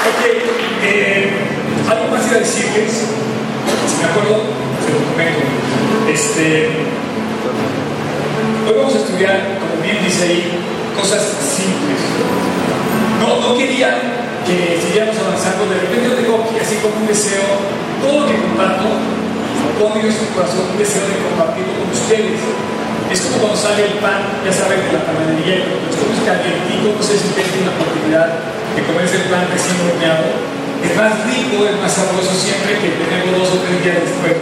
Ok, eh, algo más a decirles, si me acuerdo, se lo comento. Este, hoy vamos a estudiar, como bien dice ahí, cosas simples. No, no quería que siguiéramos avanzando, de repente yo tengo aquí así como un deseo, todo lo que comparto, pongo en su corazón un deseo de compartirlo con ustedes. Es como cuando sale el pan, ya saben, de la panadería, cuando es calientito, no sé si tienen la oportunidad de comerse el pan recién horneado. Es más rico, es más sabroso siempre que tenerlo dos o tres días después.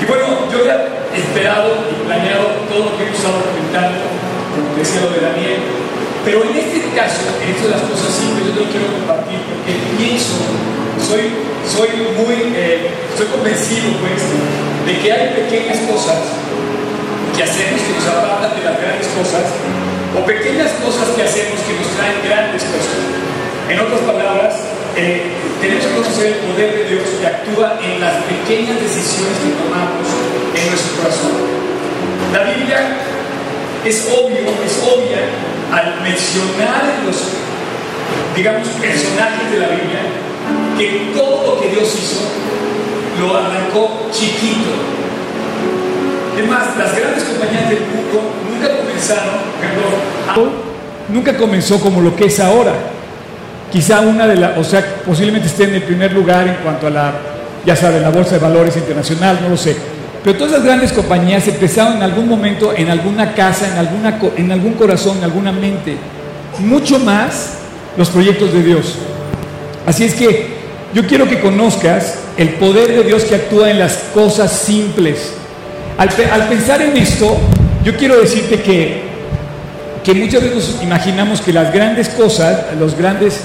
Y bueno, yo había esperado y planeado todo lo que he estado comentando, como decía lo de Daniel, pero en este caso, en esto de las cosas simples, yo te lo quiero compartir porque pienso, soy, soy muy, eh, estoy convencido pues, de que hay pequeñas cosas que hacemos que nos apartan de las grandes cosas, o pequeñas cosas que hacemos que nos traen grandes cosas. En otras palabras, eh, tenemos que conocer el poder de Dios que actúa en las pequeñas decisiones que tomamos en nuestro corazón. La Biblia es obvio, es obvia al mencionar los, digamos, personajes de la Biblia, que todo lo que Dios hizo lo arrancó chiquito. Es más, las grandes compañías del mundo nunca comenzaron, perdón, nunca comenzó como lo que es ahora. Quizá una de las, o sea, posiblemente esté en el primer lugar en cuanto a la, ya saben, la bolsa de valores internacional, no lo sé. Pero todas las grandes compañías empezaron en algún momento, en alguna casa, en, alguna, en algún corazón, en alguna mente. Mucho más los proyectos de Dios. Así es que yo quiero que conozcas el poder de Dios que actúa en las cosas simples. Al, pensar en esto, yo quiero decirte que, que muchas veces imaginamos que las grandes cosas, los grandes,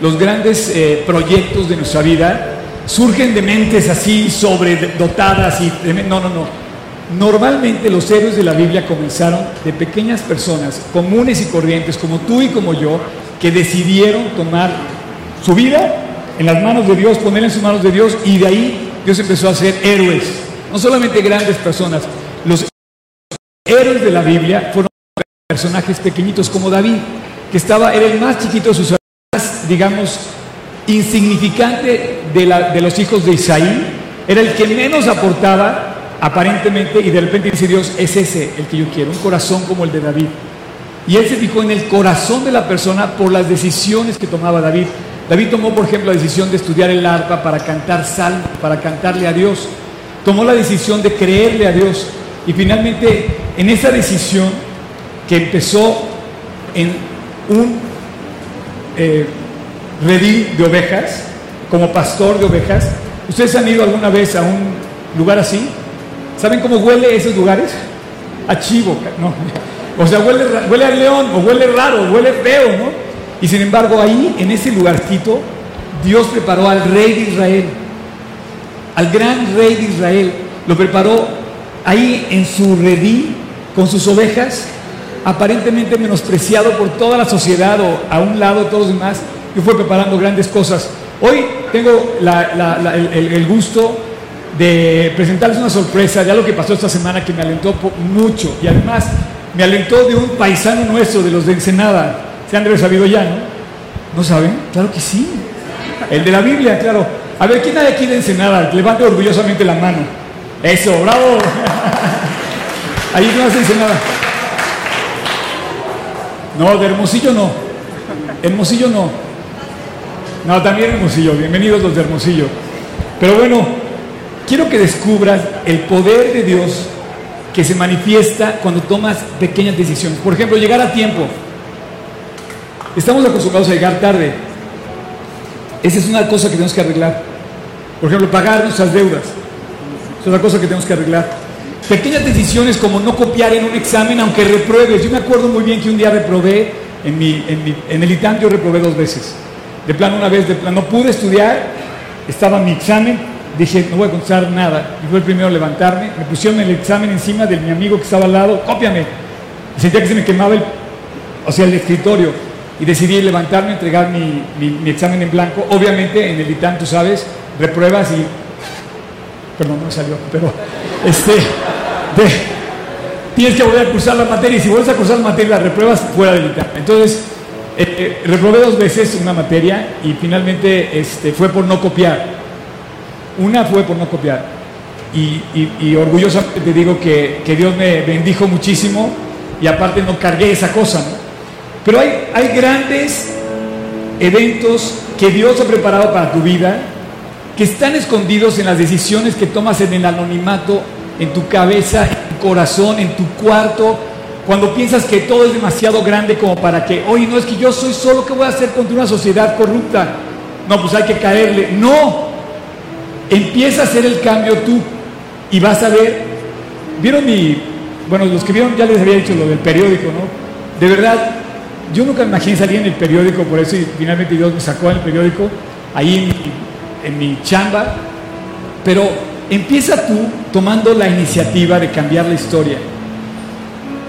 los grandes eh, proyectos de nuestra vida, surgen de mentes así sobredotadas y no, no, no. Normalmente los héroes de la Biblia comenzaron de pequeñas personas comunes y corrientes como tú y como yo que decidieron tomar su vida en las manos de Dios, ponerla en sus manos de Dios y de ahí Dios empezó a hacer héroes, no solamente grandes personas, los héroes de la Biblia fueron personajes pequeñitos como David, que estaba era el más chiquito de sus digamos insignificante de, los hijos de Isaí, era el que menos aportaba aparentemente y de repente dice Dios, es ese el que yo quiero, un corazón como el de David. Y él se fijó en el corazón de la persona por las decisiones que tomaba David. David tomó, por ejemplo, la decisión de estudiar el arpa para cantar salmo, para cantarle a Dios. Tomó la decisión de creerle a Dios. Y finalmente, en esa decisión que empezó en un eh, redil de ovejas, como pastor de ovejas. ¿Ustedes han ido alguna vez a un lugar así? ¿Saben cómo huele esos lugares? A chivo, no. O sea, huele, huele a león, o huele raro, huele feo, ¿no? Y sin embargo, ahí, en ese lugarcito, Dios preparó al rey de Israel, al gran rey de Israel, lo preparó ahí en su redil, con sus ovejas, aparentemente menospreciado por toda la sociedad o a un lado de todos los demás, y fue preparando grandes cosas. Hoy tengo el, gusto de presentarles una sorpresa de algo que pasó esta semana que me alentó mucho y además me alentó de un paisano nuestro, de los de Ensenada. Se han sabido ya, ¿no? ¿No saben? Claro que sí. El de la Biblia, claro. A ver, ¿quién hay aquí de Ensenada? Levante orgullosamente la mano. Eso, bravo. Ahí no hace Ensenada. No, de Hermosillo no. Hermosillo no. No, también Hermosillo. Bienvenidos los de Hermosillo. Pero bueno, quiero que descubras el poder de Dios que se manifiesta cuando tomas pequeñas decisiones. Por ejemplo, llegar a tiempo. Estamos acostumbrados a llegar tarde. Esa es una cosa que tenemos que arreglar. Por ejemplo, pagar nuestras deudas. Es otra cosa que tenemos que arreglar. Pequeñas decisiones como no copiar en un examen aunque repruebes. Yo me acuerdo muy bien que un día reprobé en, en el ITAM, yo reprobé dos veces. De plano, una vez, de plano, no pude estudiar, estaba mi examen, dije, no voy a contestar nada. Y fue el primero a levantarme, me pusieron el examen encima de mi amigo que estaba al lado, cópiame. Sentía que se me quemaba el, o sea, el escritorio. Y decidí levantarme, entregar mi, examen en blanco. Obviamente, en el ITAM, tú sabes, repruebas y. Perdón, no salió, pero. Este. tienes que volver a cursar la materia y si vuelves a cursar la materia, la repruebas fuera del ITAM. Entonces eh, reprobé dos veces una materia y finalmente este, fue por no copiar. Una fue por no copiar. Y, orgullosamente te digo que, que Dios me bendijo muchísimo y aparte no cargué esa cosa. Pero hay, hay grandes eventos que Dios ha preparado para tu vida que están escondidos en las decisiones que tomas en el anonimato, en tu cabeza, en tu corazón, en tu cuarto, cuando piensas que todo es demasiado grande como para que, oye, no es que yo soy solo, ¿qué voy a hacer contra una sociedad corrupta? No, pues hay que caerle. No, empieza a hacer el cambio tú y vas a ver, vieron mi, bueno, los que vieron ya les había dicho lo del periódico, ¿no? De verdad, yo nunca me imaginé salir en el periódico, por eso finalmente Dios me sacó en el periódico, ahí en mi chamba, pero empieza tú tomando la iniciativa de cambiar la historia.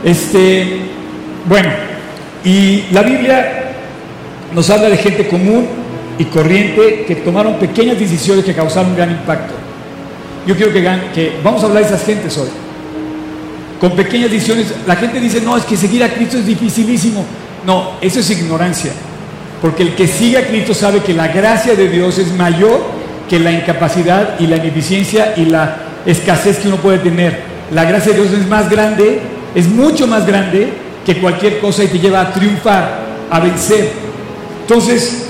Este, bueno, y la Biblia nos habla de gente común y corriente que tomaron pequeñas decisiones que causaron un gran impacto. Yo quiero que, que vamos a hablar de esas gentes hoy. Con pequeñas decisiones, la gente dice, no, es que seguir a Cristo es dificilísimo. No, eso es ignorancia. Porque el que sigue a Cristo sabe que la gracia de Dios es mayor que la incapacidad y la ineficiencia y la escasez que uno puede tener. La gracia de Dios es más grande, es mucho más grande que cualquier cosa y te lleva a triunfar, a vencer. Entonces,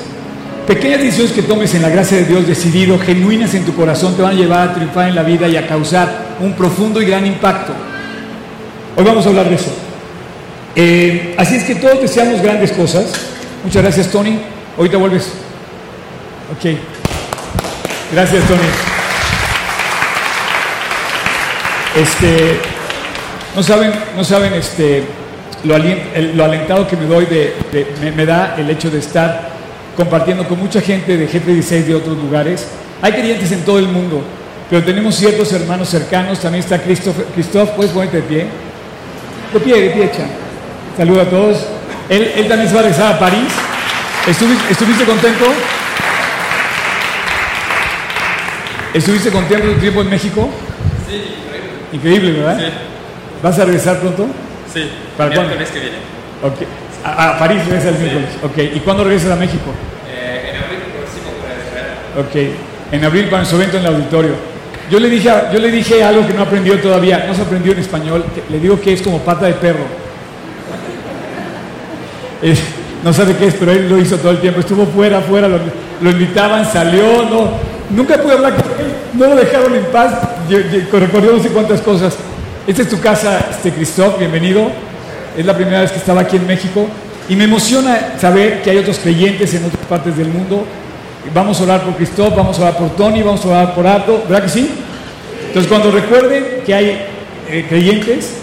pequeñas decisiones que tomes en la gracia de Dios, decidido, genuinas en tu corazón, te van a llevar a triunfar en la vida y a causar un profundo y gran impacto. Hoy vamos a hablar de eso. Eh, así es que todos deseamos grandes cosas. Muchas gracias, Tony. Ahorita vuelves. Ok. Gracias, Tony. Este, no saben, no saben este, lo, alien- el- lo alentado que me doy de, de- me, me da el hecho de estar compartiendo con mucha gente de G36 de otros lugares. Hay creyentes en todo el mundo, pero tenemos ciertos hermanos cercanos. También está Christoph. Christoph, ¿puedes ponerte de pie? De pie, de pie, Chan. Saluda a todos. Él, él también se va a regresar a París. ¿Estuviste, ¿Estuviste contento? ¿Estuviste contento tu tiempo en México? Sí, increíble. Increíble, ¿verdad? Sí, ¿Vas a regresar pronto? sí. ¿Para el cuándo? miércoles que viene. Ok. A, a París regresas el miércoles. Ok. ¿Y cuándo regresas a México? Eh, en abril próximo para. Ok. En abril para su evento en el auditorio. Yo le dije, yo le dije algo que no aprendió todavía. No se aprendió en español. le digo que es como pata de perro. Es- no sabe qué es, pero él lo hizo todo el tiempo. Estuvo fuera, fuera. Lo, lo invitaban, salió. No, nunca pude hablar con él. No lo dejaron en paz. Yo- yo- Recorrió no sé cuántas cosas. Esta es tu casa, este Christoph. Bienvenido. Es la primera vez que estaba aquí en México. Y me emociona saber que hay otros creyentes en otras partes del mundo. Vamos a orar por Christoph, vamos a orar por Tony, vamos a orar por Ardo, ¿verdad que sí? Entonces cuando recuerden que hay eh, creyentes,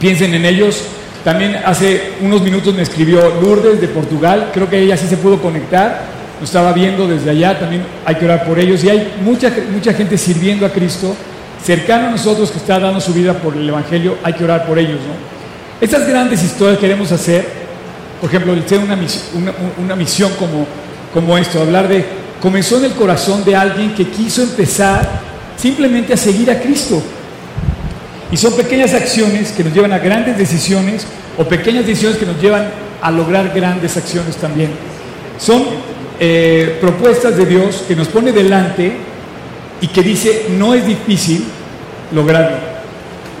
piensen en ellos. También hace unos minutos me escribió Lourdes de Portugal, creo que ella sí se pudo conectar, nos estaba viendo desde allá, también hay que orar por ellos. Y hay mucha, mucha gente sirviendo a Cristo, cercano a nosotros que está dando su vida por el Evangelio, hay que orar por ellos. ¿no? Estas grandes historias que queremos hacer, por ejemplo, el una, misión, como esto, hablar de, comenzó en el corazón de alguien que quiso empezar simplemente a seguir a Cristo. Y son pequeñas acciones que nos llevan a grandes decisiones o pequeñas decisiones que nos llevan a lograr grandes acciones también. Son eh, propuestas de Dios que nos pone delante y que dice no es difícil lograrlo.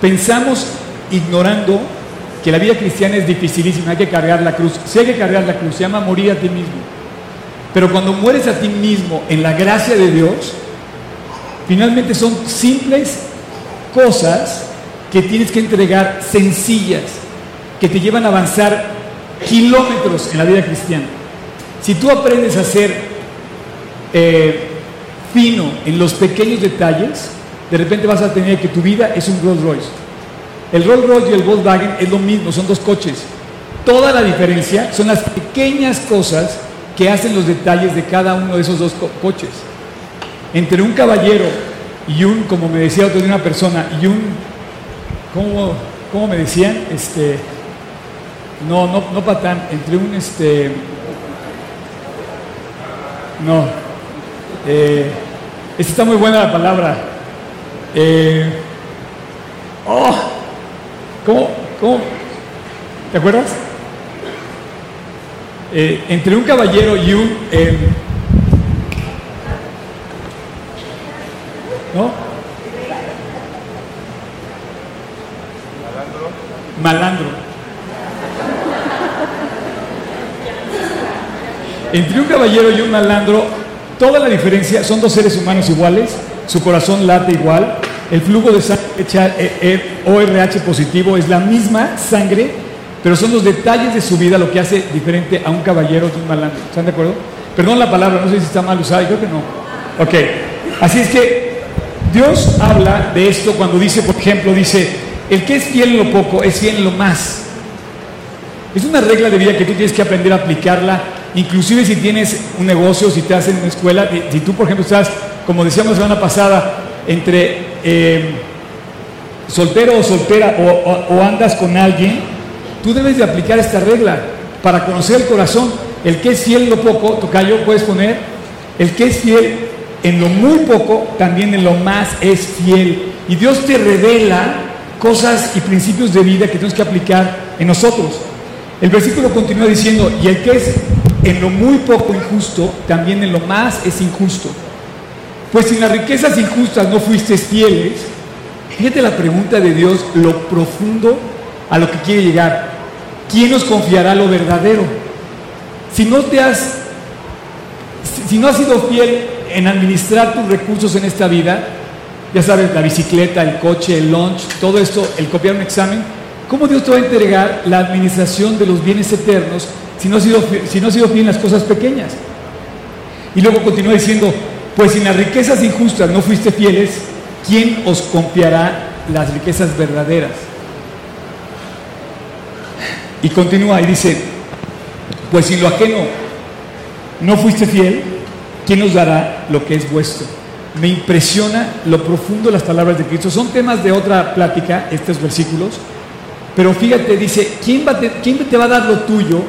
Pensamos ignorando que la vida cristiana es dificilísima, hay que cargar la cruz. Si hay que cargar la cruz, se llama morir a ti mismo. Pero cuando mueres a ti mismo en la gracia de Dios, finalmente son simples cosas que tienes que entregar sencillas, que te llevan a avanzar kilómetros en la vida cristiana. Si tú aprendes a ser fino en los pequeños detalles, de repente vas a tener que tu vida es un Rolls Royce. El Rolls Royce y el Volkswagen es lo mismo, son dos coches. Toda la diferencia son las pequeñas cosas que hacen los detalles de cada uno de esos dos co- coches. Entre un caballero y un, como me decía otro de una persona, y un, ¿cómo, cómo me decían? Este, no, no, no patán, entre un, este, no, eh, está muy buena la palabra. Eh, oh, ¿cómo, cómo? ¿Te acuerdas? eh, entre un caballero y un... eh, ¿No? Malandro. Entre un caballero y un malandro, toda la diferencia son dos seres humanos iguales, su corazón late igual, el flujo de sangre eh, eh, ORH positivo es la misma sangre, pero son los detalles de su vida lo que hace diferente a un caballero de un malandro. ¿Están de acuerdo? Perdón la palabra, no sé si está mal usada, creo que no. Ok, así es que Dios habla de esto cuando dice, por ejemplo, dice, el que es fiel en lo poco es fiel en lo más. Es una regla de vida que tú tienes que aprender a aplicarla, inclusive si tienes un negocio, si te hacen una escuela, si tú, por ejemplo, estás, como decíamos la semana pasada, entre eh, soltero o soltera o, andas con alguien, tú debes de aplicar esta regla para conocer el corazón. El que es fiel en lo poco, tocayo, puedes poner, el que es fiel en lo muy poco, también en lo más es fiel. Y Dios te revela cosas y principios de vida que tienes que aplicar en nosotros. El versículo continúa diciendo, y el que es en lo muy poco injusto, también en lo más es injusto. Pues si en las riquezas injustas no fuiste fieles, fíjate la pregunta de Dios, lo profundo a lo que quiere llegar. ¿Quién nos confiará lo verdadero? Si no te has, si no has sido fiel en administrar tus recursos en esta vida, ya sabes, la bicicleta, el coche, el lunch, todo esto, el copiar un examen, ¿cómo Dios te va a entregar la administración de los bienes eternos si no has sido, si no has sido fiel en las cosas pequeñas? Y luego continúa diciendo, pues si en las riquezas injustas no fuiste fieles, ¿quién os confiará las riquezas verdaderas? Y continúa y dice, pues si lo ajeno no fuiste fiel, ¿quién os dará lo que es vuestro? Me impresiona lo profundo de las palabras de Cristo. Son temas de otra plática, estos versículos. Pero fíjate, dice, ¿quién, te, ¿quién te va a dar lo tuyo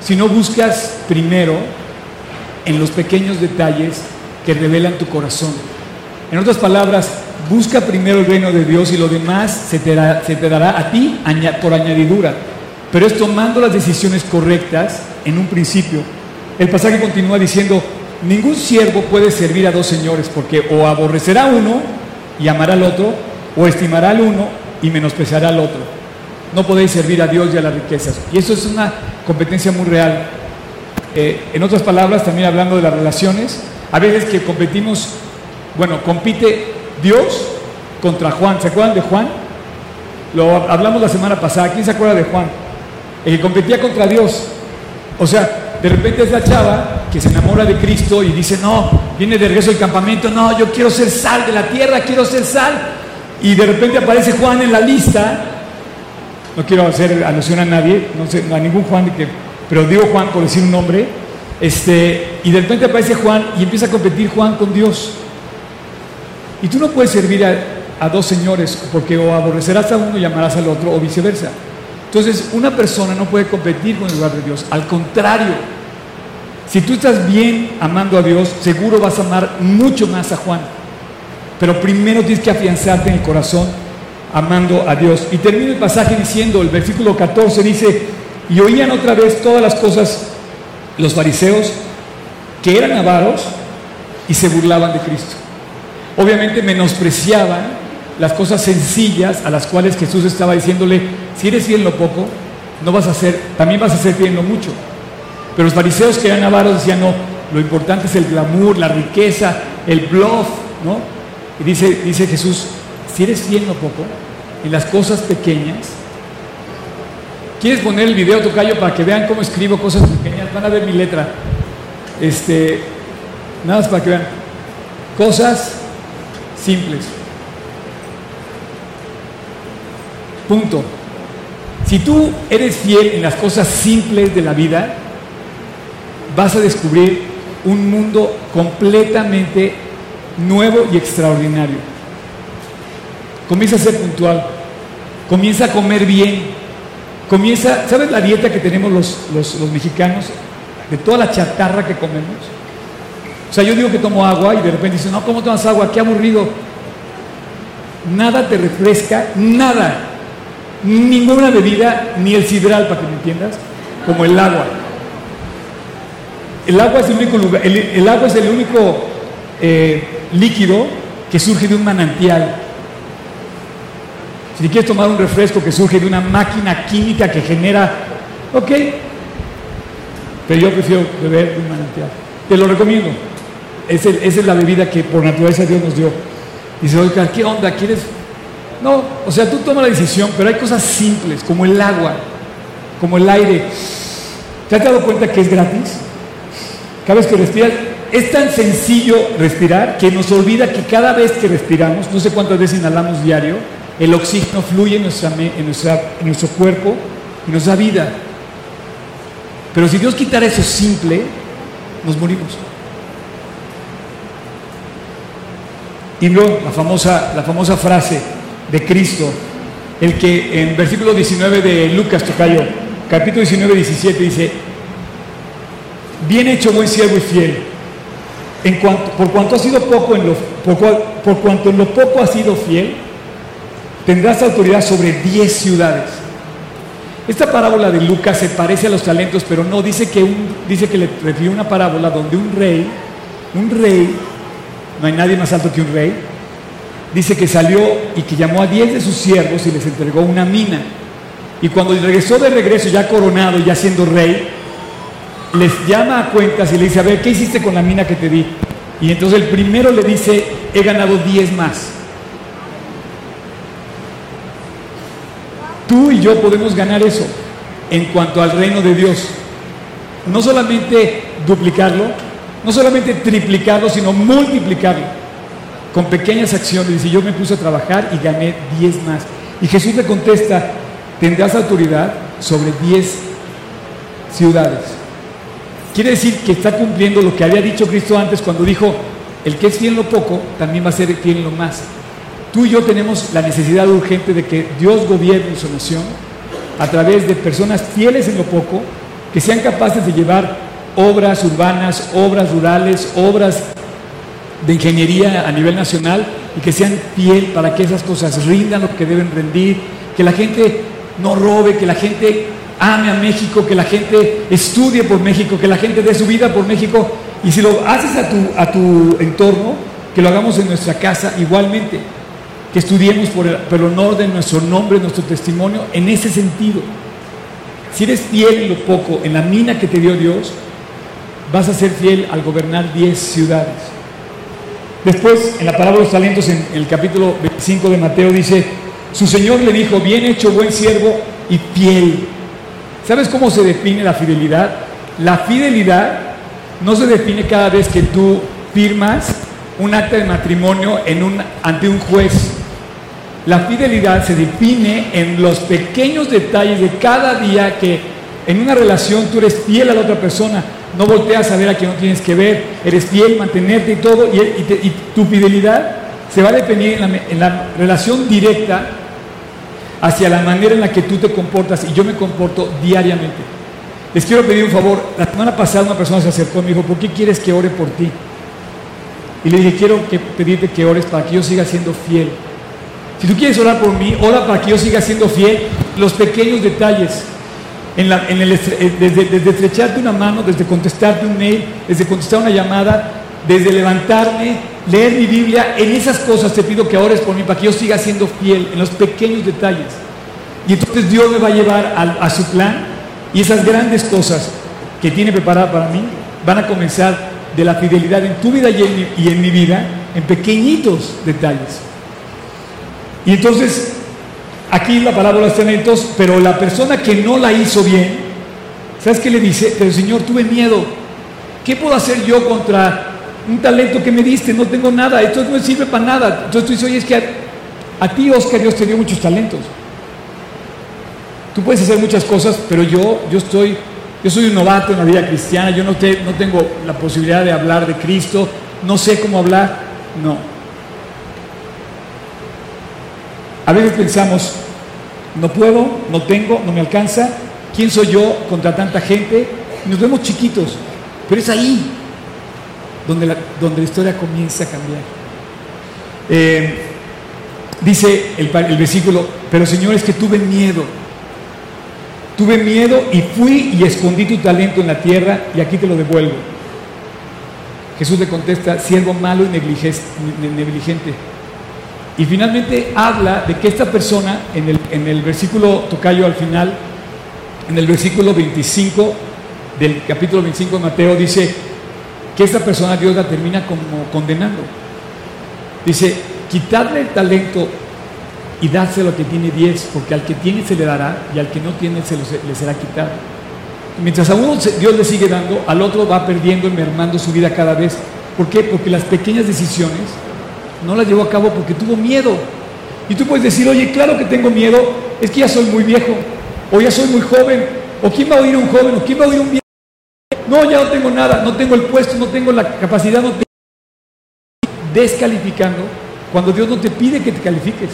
si no buscas primero en los pequeños detalles que revelan tu corazón? En otras palabras, busca primero el reino de Dios y lo demás se te, da, se te dará a ti por añadidura. Pero es tomando las decisiones correctas en un principio. El pasaje continúa diciendo, ningún siervo puede servir a dos señores porque o aborrecerá a uno y amará al otro, o estimará al uno y menospreciará al otro. No podéis servir a Dios y a las riquezas. Y eso es una competencia muy real. Eh, en otras palabras, también hablando de las relaciones, a veces que competimos, bueno, compite Dios contra Juan. ¿Se acuerdan de Juan? Lo hablamos la semana pasada. ¿Quién se acuerda de Juan? El que competía contra Dios. O sea, de repente es la chava que se enamora de Cristo y dice, no, viene de regreso del campamento, no, yo quiero ser sal de la tierra, quiero ser sal. Y de repente aparece Juan en la lista. No quiero hacer alusión a nadie, no sé, a ningún Juan, que, pero digo Juan por decir un nombre. Este, y de repente aparece Juan y empieza a competir Juan con Dios. Y tú no puedes servir a, dos señores porque o aborrecerás a uno y amarás al otro o viceversa. Entonces, una persona no puede competir con el lugar de Dios. Al contrario, si tú estás bien amando a Dios, seguro vas a amar mucho más a Juan. Pero primero tienes que afianzarte en el corazón amando a Dios. Y termino el pasaje diciendo, el versículo 14 dice, y oían otra vez todas las cosas los fariseos que eran avaros y se burlaban de Cristo. Obviamente menospreciaban las cosas sencillas a las cuales Jesús estaba diciéndole, si eres fiel lo poco, no vas a ser, también vas a ser fiel en lo mucho. Pero los fariseos que eran avaros decían, no, lo importante es el glamour, la riqueza, el bluff, ¿no? Y dice, dice Jesús, si eres fiel en lo poco, en las cosas pequeñas, ¿quieres poner el video tocayo para que vean cómo escribo cosas pequeñas? Van a ver mi letra. Este, nada más para que vean. Cosas simples. Punto. Si tú eres fiel en las cosas simples de la vida, vas a descubrir un mundo completamente nuevo y extraordinario. Comienza a ser puntual, comienza a comer bien, comienza, ¿sabes la dieta que tenemos los, los, mexicanos? De toda la chatarra que comemos. O sea, yo digo que tomo agua y de repente dicen, no, ¿cómo tomas agua? Qué aburrido. Nada te refresca, nada ninguna bebida, ni el sidral, para que me entiendas, como el agua. El agua es el único, lugar, el, agua es el único eh, líquido que surge de un manantial. Si quieres tomar un refresco que surge de una máquina química que genera, ok, pero yo prefiero beber de un manantial. Te lo recomiendo. esa es la bebida que por naturaleza Dios nos dio. Dice, oiga, ¿qué onda? ¿Quieres? No, o sea, tú tomas la decisión, pero hay cosas simples, como el agua, como el aire. ¿Te has dado cuenta que es gratis? Cada vez que respiras, es tan sencillo respirar que nos olvida que cada vez que respiramos, no sé cuántas veces inhalamos diario, el oxígeno fluye en, nuestro cuerpo y nos da vida. Pero si Dios quitara eso simple, nos morimos. Y luego la famosa, la famosa frase de Cristo, el que en versículo 19 de Lucas Tocayo, capítulo 19, 17 dice, bien hecho buen siervo y fiel, en cuanto, por cuanto ha sido poco en lo, por, cuanto en lo poco ha sido fiel, tendrás autoridad sobre 10 ciudades. Esta parábola de Lucas se parece a los talentos, pero no, dice que, un, dice que le refirió una parábola donde un rey, un rey, no hay nadie más alto que un rey, dice que salió y que llamó a diez de sus siervos y les entregó una mina. Y cuando regresó de regreso, ya coronado, ya siendo rey, les llama a cuentas y le dice, a ver, ¿qué hiciste con la mina que te di? Y entonces el primero le dice, he ganado diez más. Tú y yo podemos ganar eso en cuanto al reino de Dios. No solamente duplicarlo, no solamente triplicarlo, sino multiplicarlo con pequeñas acciones. Dice, yo me puse a trabajar y gané 10 más. Y Jesús le contesta, tendrás autoridad sobre 10 ciudades. Quiere decir que está cumpliendo lo que había dicho Cristo antes cuando dijo, el que es fiel en lo poco, también va a ser fiel en lo más. Tú y yo tenemos la necesidad urgente de que Dios gobierne su nación a través de personas fieles en lo poco, que sean capaces de llevar obras urbanas, obras rurales, obras de ingeniería a nivel nacional y que sean fiel para que esas cosas rindan lo que deben rendir, que la gente no robe, que la gente ame a México, que la gente estudie por México, que la gente dé su vida por México. Y si lo haces a tu, a tu entorno, que lo hagamos en nuestra casa igualmente que estudiemos por el, honor de nuestro nombre, nuestro testimonio, en ese sentido. Si eres fiel en lo poco, en la mina que te dio Dios, vas a ser fiel al gobernar 10 ciudades. Después, en la parábola de los talentos, en el capítulo 25 de Mateo, dice, su Señor le dijo, bien hecho, buen siervo y fiel. ¿Sabes cómo se define la fidelidad? La fidelidad no se define cada vez que tú firmas un acta de matrimonio en un, ante un juez. La fidelidad se define en los pequeños detalles de cada día que en una relación tú eres fiel a la otra persona, no volteas a ver a quien no tienes que ver, eres fiel, mantenerte y todo, y, tu fidelidad se va a definir en la, relación directa hacia la manera en la que tú te comportas y yo me comporto diariamente. Les quiero pedir un favor, la semana pasada una persona se acercó y me dijo, ¿por qué quieres que ore por ti? Y le dije, quiero que pedirte que ores para que yo siga siendo fiel. Si tú quieres orar por mí, ora para que yo siga siendo fiel. Los pequeños detalles, en el, eh, desde, estrecharte una mano, desde contestarte un mail, desde contestar una llamada, desde levantarme, leer mi Biblia, en esas cosas te pido que ores por mí para que yo siga siendo fiel, en los pequeños detalles. Y entonces Dios me va a llevar a, su plan y esas grandes cosas que tiene preparada para mí van a comenzar de la fidelidad en tu vida y en mi, y en mi vida en pequeñitos detalles. Y entonces, aquí la palabra de los talentos, pero la persona que no la hizo bien, ¿sabes qué le dice? Pero Señor, tuve miedo. ¿Qué puedo hacer yo contra un talento que me diste? No tengo nada, esto no sirve para nada. Entonces tú dices, oye, es que a, ti, Oscar, Dios te dio muchos talentos. Tú puedes hacer muchas cosas, pero yo, yo estoy, yo soy un novato en la vida cristiana, yo no, te, no tengo la posibilidad de hablar de Cristo, no sé cómo hablar. No, A veces pensamos, no puedo, no tengo, no me alcanza, ¿quién soy yo contra tanta gente? nos vemos chiquitos, pero es ahí donde la, donde la historia comienza a cambiar. Eh, dice el, versículo, pero Señor es que tuve miedo. Tuve miedo y fui y escondí tu talento en la tierra y aquí te lo devuelvo. Jesús le contesta, siervo malo y negligente. Y finalmente habla de que esta persona, en el, en el versículo tocayo al final, en el versículo 25 del capítulo 25 de Mateo, dice que esta persona Dios la termina como condenando. Dice, quitarle el talento y dárselo al que tiene 10, porque al que tiene se le dará y al que no tiene se le será quitado. Mientras a uno Dios le sigue dando, al otro va perdiendo y mermando su vida cada vez. ¿Por qué? Porque las pequeñas decisiones no las llevó a cabo porque tuvo miedo. Y tú puedes decir, oye, claro que tengo miedo, es que ya soy muy viejo, o ya soy muy joven, o quién va a oír un joven, o quién va a oír un viejo. No, ya no tengo nada, no tengo el puesto, no tengo la capacidad, no tengo... Descalificando cuando Dios no te pide que te califiques.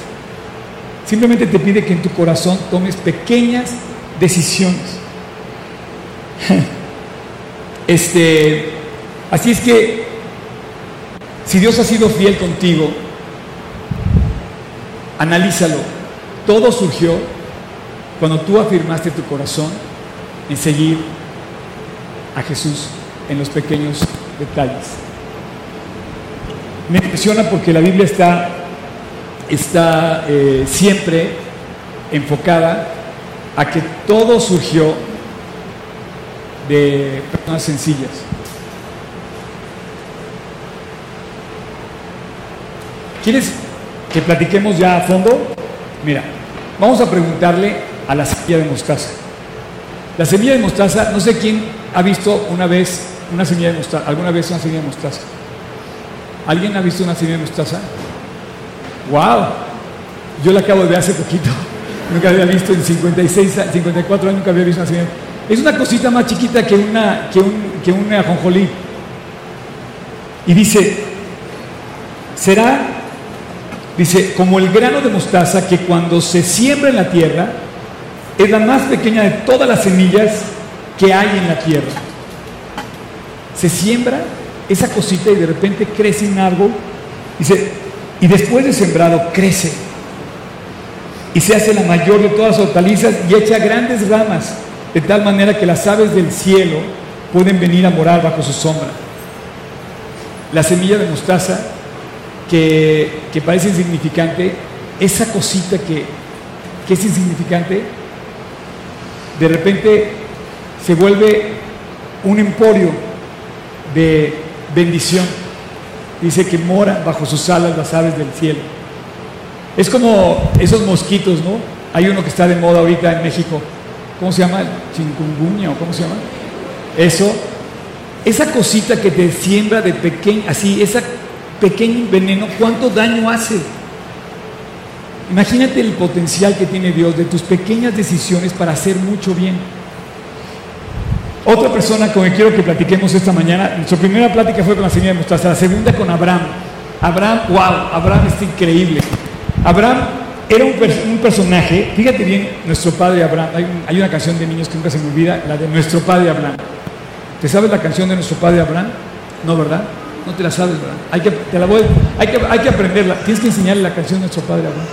Simplemente te pide que en tu corazón tomes pequeñas decisiones. Este, así es que si Dios ha sido fiel contigo, analízalo. Todo surgió cuando tú afirmaste tu corazón en seguir a Jesús en los pequeños detalles. Me impresiona porque la Biblia está, está eh, siempre enfocada a que todo surgió de personas sencillas. ¿Quieres que platiquemos ya a fondo? Mira, vamos a preguntarle a la semilla de mostaza. La semilla de mostaza, no sé quién ha visto una vez una semilla de mostaza, alguna vez una semilla de mostaza. ¿Alguien ha visto una semilla de mostaza? ¡Wow! Yo la acabo de ver hace poquito. Nunca había visto en 56, 54 años, nunca había visto una semilla. Es una cosita más chiquita que una, que un, que un ajonjolí. Y dice, será, dice, como el grano de mostaza que cuando se siembra en la tierra, es la más pequeña de todas las semillas que hay en la tierra. Se siembra esa cosita y de repente crece un árbol. Dice, y después de sembrado crece y se hace la mayor de todas las hortalizas y echa grandes ramas, de tal manera que las aves del cielo pueden venir a morar bajo su sombra. La semilla de mostaza, que, parece insignificante, esa cosita que, que es insignificante, de repente se vuelve un emporio de bendición. Dice que mora bajo sus alas las aves del cielo. Es como esos mosquitos, ¿no? Hay uno que está de moda ahorita en México. ¿Cómo se llama? Chikungunya o cómo se llama? Eso, esa cosita que te siembra de pequeño, así, ese pequeño veneno, ¿cuánto daño hace? Imagínate el potencial que tiene Dios de tus pequeñas decisiones para hacer mucho bien. Otra persona con que quiero que platiquemos esta mañana, nuestra primera plática fue con la señora de mostaza, la segunda con Abraham. Abraham, wow, Abraham está increíble. Abraham era un, personaje, fíjate bien, nuestro padre Abraham, hay, una canción de niños que nunca se me olvida, la de nuestro padre Abraham. ¿Te sabes la canción de nuestro padre Abraham? No, ¿verdad? No te la sabes, ¿verdad? Hay que, te la voy, hay que, hay que aprenderla, tienes que enseñarle la canción de nuestro padre Abraham.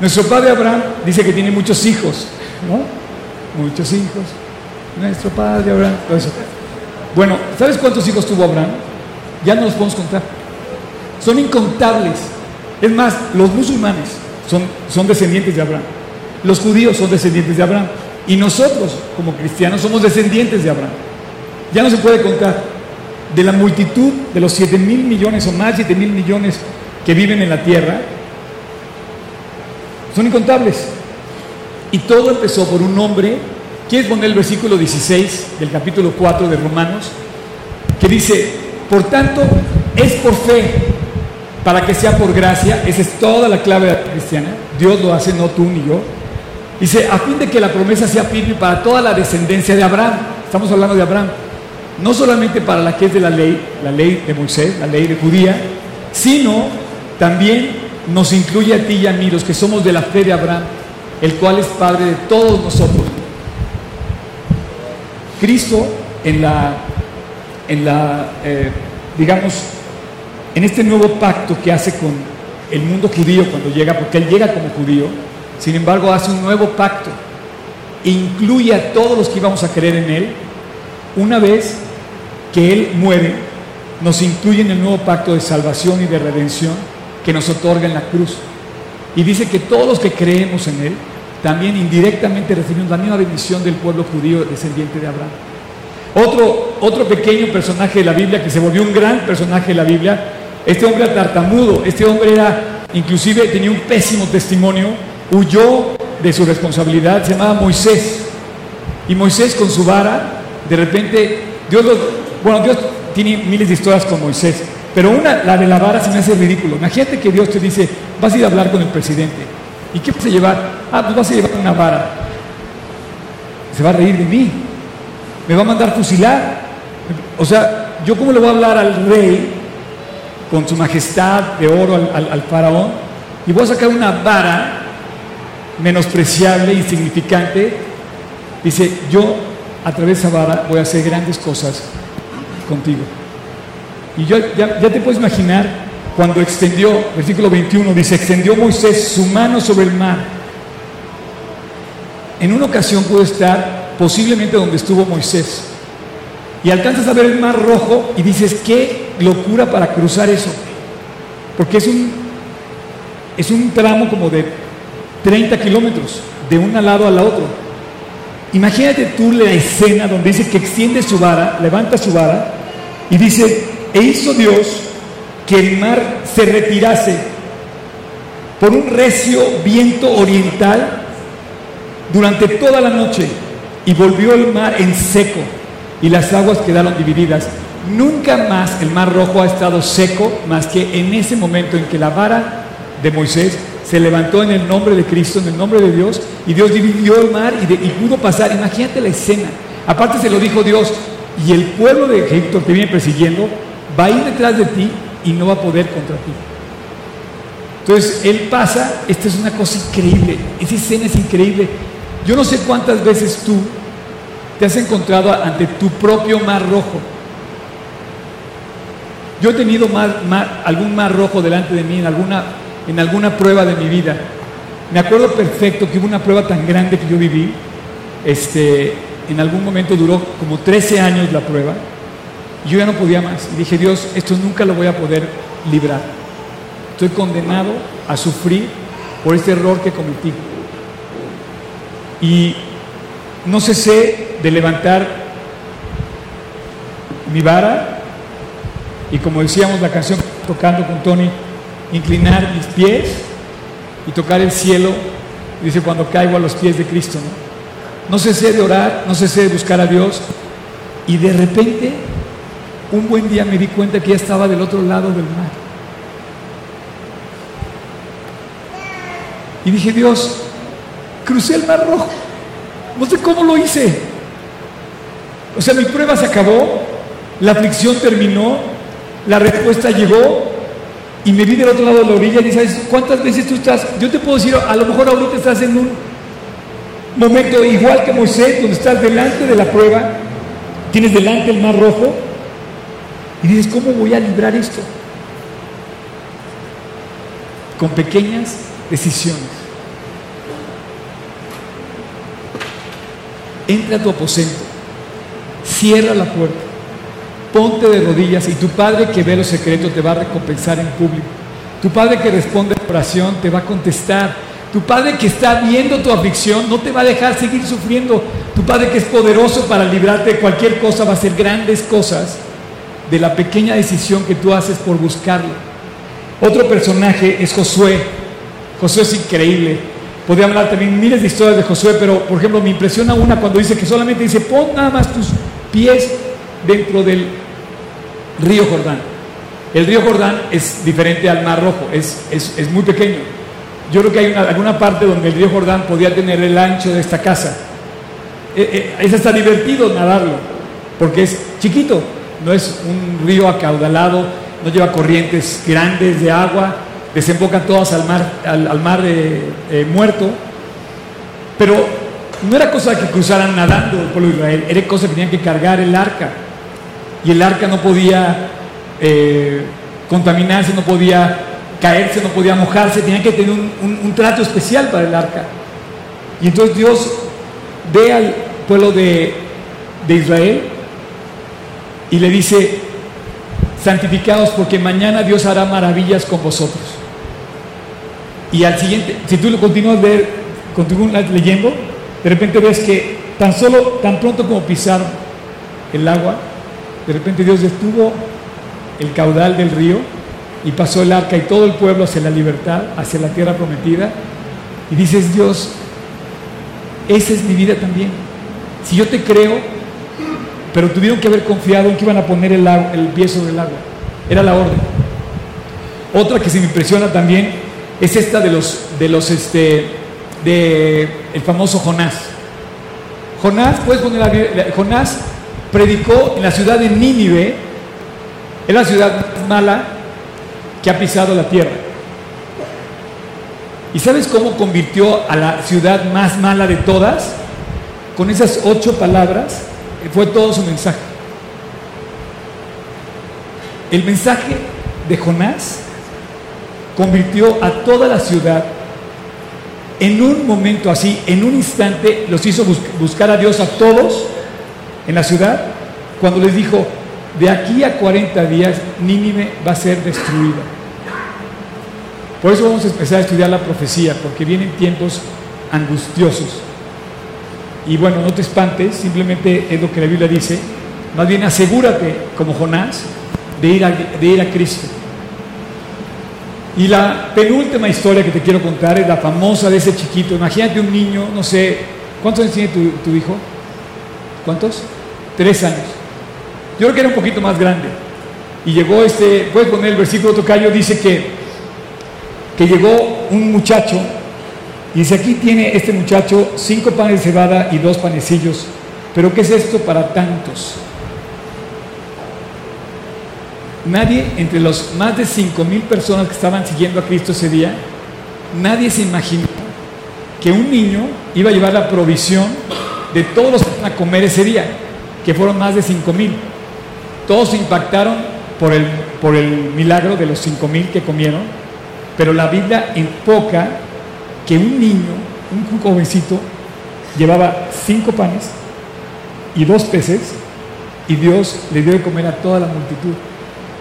Nuestro padre Abraham dice que tiene muchos hijos, ¿no? Muchos hijos. Nuestro padre Abraham, eso. Bueno, ¿sabes cuántos hijos tuvo Abraham? Ya no los podemos contar. Son incontables. Es más, los musulmanes son, son descendientes de Abraham. Los judíos son descendientes de Abraham. Y nosotros, como cristianos, somos descendientes de Abraham. Ya no se puede contar. De la multitud, de los 7 mil millones o más 7 mil millones que viven en la tierra, son incontables. Y todo empezó por un hombre. ¿Quieres poner el versículo 16 del capítulo 4 de Romanos? Que dice, por tanto, es por fe para que sea por gracia, esa es toda la clave cristiana, Dios lo hace, no tú ni yo. Dice, a fin de que la promesa sea firme para toda la descendencia de Abraham, estamos hablando de Abraham, no solamente para la que es de la ley, la ley de Moisés, la ley de judía, sino también nos incluye a ti y a mí, los que somos de la fe de Abraham, el cual es Padre de todos nosotros. Cristo en la, en la eh, digamos, en este nuevo pacto que hace con el mundo judío cuando llega, porque él llega como judío, sin embargo hace un nuevo pacto e incluye a todos los que íbamos a creer en él. Una vez que él muere, nos incluye en el nuevo pacto de salvación y de redención que nos otorga en la cruz. Y dice que todos los que creemos en él, también indirectamente recibimos la misma bendición del pueblo judío descendiente de Abraham. Otro, otro pequeño personaje de la Biblia que se volvió un gran personaje de la Biblia, este hombre era tartamudo, este hombre era, inclusive tenía un pésimo testimonio, huyó de su responsabilidad, se llamaba Moisés. Y Moisés con su vara, de repente, Dios bueno, Dios tiene miles de historias con Moisés, pero una, la de la vara se me hace ridículo. Imagínate que Dios te dice, vas a ir a hablar con el presidente. ¿Y qué vas a llevar? Ah, pues vas a llevar una vara. Se va a reír de mí me va a mandar fusilar. O sea, ¿yo cómo le voy a hablar al rey con su majestad de oro al, faraón? Y voy a sacar una vara menospreciable, insignificante. Dice, yo a través de esa vara voy a hacer grandes cosas contigo. Y yo, ya, ya te puedes imaginar cuando extendió, versículo 21, dice, extendió Moisés su mano sobre el mar. En una ocasión pudo estar posiblemente donde estuvo Moisés. Y alcanzas a ver el mar rojo y dices, qué locura para cruzar eso. Porque es un, es un tramo como de 30 kilómetros, de un lado al otro. Imagínate tú la escena donde dice que extiende su vara, levanta su vara y dice, e hizo Dios que el mar se retirase por un recio viento oriental durante toda la noche y volvió el mar en seco y las aguas quedaron divididas. Nunca más el mar rojo ha estado seco más que en ese momento en que la vara de Moisés se levantó en el nombre de Cristo, en el nombre de Dios, y Dios dividió el mar y, pudo pasar. Imagínate la escena. Aparte se lo dijo Dios, y el pueblo de Egipto que viene persiguiendo va a ir detrás de ti y no va a poder contra ti. Entonces él pasa, esta es una cosa increíble, esa escena es increíble. Yo no sé cuántas veces tú te has encontrado ante tu propio mar rojo. Yo he tenido algún mar rojo delante de mí en alguna, en alguna prueba de mi vida. Me acuerdo perfecto que hubo una prueba tan grande que yo viví. Este, en algún momento duró como 13 años la prueba. Yo ya no podía más. Y dije, Dios, esto nunca lo voy a poder librar. Estoy condenado a sufrir por este error que cometí. Y no cesé de levantar mi vara y como decíamos la canción tocando con Tony, inclinar mis pies y tocar el cielo, dice cuando caigo a los pies de Cristo. No, no cesé de orar, no cesé de buscar a Dios y de repente un buen día me di cuenta que ya estaba del otro lado del mar. Y dije, Dios, Crucé el mar rojo. No sé cómo lo hice. O sea, mi prueba se acabó, la aflicción terminó, la respuesta llegó y me vi del otro lado de la orilla y sabes cuántas veces tú estás, yo te puedo decir, a lo mejor ahorita estás en un momento igual que Moisés, donde estás delante de la prueba, tienes delante el mar rojo y dices, ¿cómo voy a librar esto? Con pequeñas decisiones. Entra a tu aposento, cierra la puerta, ponte de rodillas y tu Padre que ve los secretos te va a recompensar en público. Tu Padre que responde a oración te va a contestar. Tu Padre que está viendo tu aflicción no te va a dejar seguir sufriendo. Tu Padre que es poderoso para librarte de cualquier cosa va a hacer grandes cosas de la pequeña decisión que tú haces por buscarlo. Otro personaje es Josué. Josué es increíble. Podría hablar también miles de historias de Josué, pero por ejemplo me impresiona una cuando dice que solamente dice, pon nada más tus pies dentro del río Jordán. El río Jordán es diferente al Mar Rojo, es, es, muy pequeño. Yo creo que hay alguna parte donde el río Jordán podía tener el ancho de esta casa. Eh, eh, es hasta divertido nadarlo, porque es chiquito, no es un río acaudalado, no lleva corrientes grandes de agua, desembocan todas al mar, al, mar de, muerto, pero no era cosa que cruzaran nadando el pueblo de Israel, era cosa que tenían que cargar el arca, y el arca no podía eh, contaminarse, no podía caerse, no podía mojarse, tenía que tener un, trato especial para el arca. Y entonces Dios ve al pueblo de, de Israel y le dice, santificados porque mañana Dios hará maravillas con vosotros. Y al siguiente, si tú lo continúas, ver, continúas leyendo, de repente ves que tan solo, tan pronto como pisar el agua, de repente Dios detuvo el caudal del río y pasó el arca y todo el pueblo hacia la libertad, hacia la tierra prometida. Y dices, Dios, esa es mi vida también. Si yo te creo, pero tuvieron que haber confiado en que iban a poner el pie sobre el agua. Era la orden. Otra que se me impresiona también es esta de los, de los, este, de el famoso Jonás. Jonás, puedes poner Jonás predicó en la ciudad de Nínive, es la ciudad mala que ha pisado la tierra. ¿Y sabes cómo convirtió a la ciudad más mala de todas? Con esas ocho palabras, fue todo su mensaje. El mensaje de Jonás convirtió a toda la ciudad en un momento así, en un instante, los hizo buscar a Dios a todos en la ciudad, cuando les dijo, de aquí a 40 días Nínive va a ser destruida. Por eso vamos a empezar a estudiar la profecía, porque vienen tiempos angustiosos. Y bueno, no te espantes, simplemente es lo que la Biblia dice. Más bien asegúrate, como Jonás, de ir a, de ir a Cristo. Y la penúltima historia que te quiero contar es la famosa de ese chiquito. Imagínate un niño, no sé, ¿cuántos años tiene tu, hijo? ¿Cuántos? Tres años. Yo creo que era un poquito más grande. Y llegó este, puedes poner el versículo tocayo, dice que, que llegó un muchacho y dice, aquí tiene este muchacho cinco panes de cebada y dos panecillos. Pero ¿qué es esto para tantos? Nadie, entre los más de cinco mil personas que estaban siguiendo a Cristo ese día, nadie se imaginó que un niño iba a llevar la provisión de todos los que a comer ese día, que fueron más de cinco mil. Todos se impactaron por el, por el milagro de los cinco mil que comieron, pero la Biblia enfoca que un niño, un jovencito, llevaba cinco panes y dos peces y Dios le dio de comer a toda la multitud.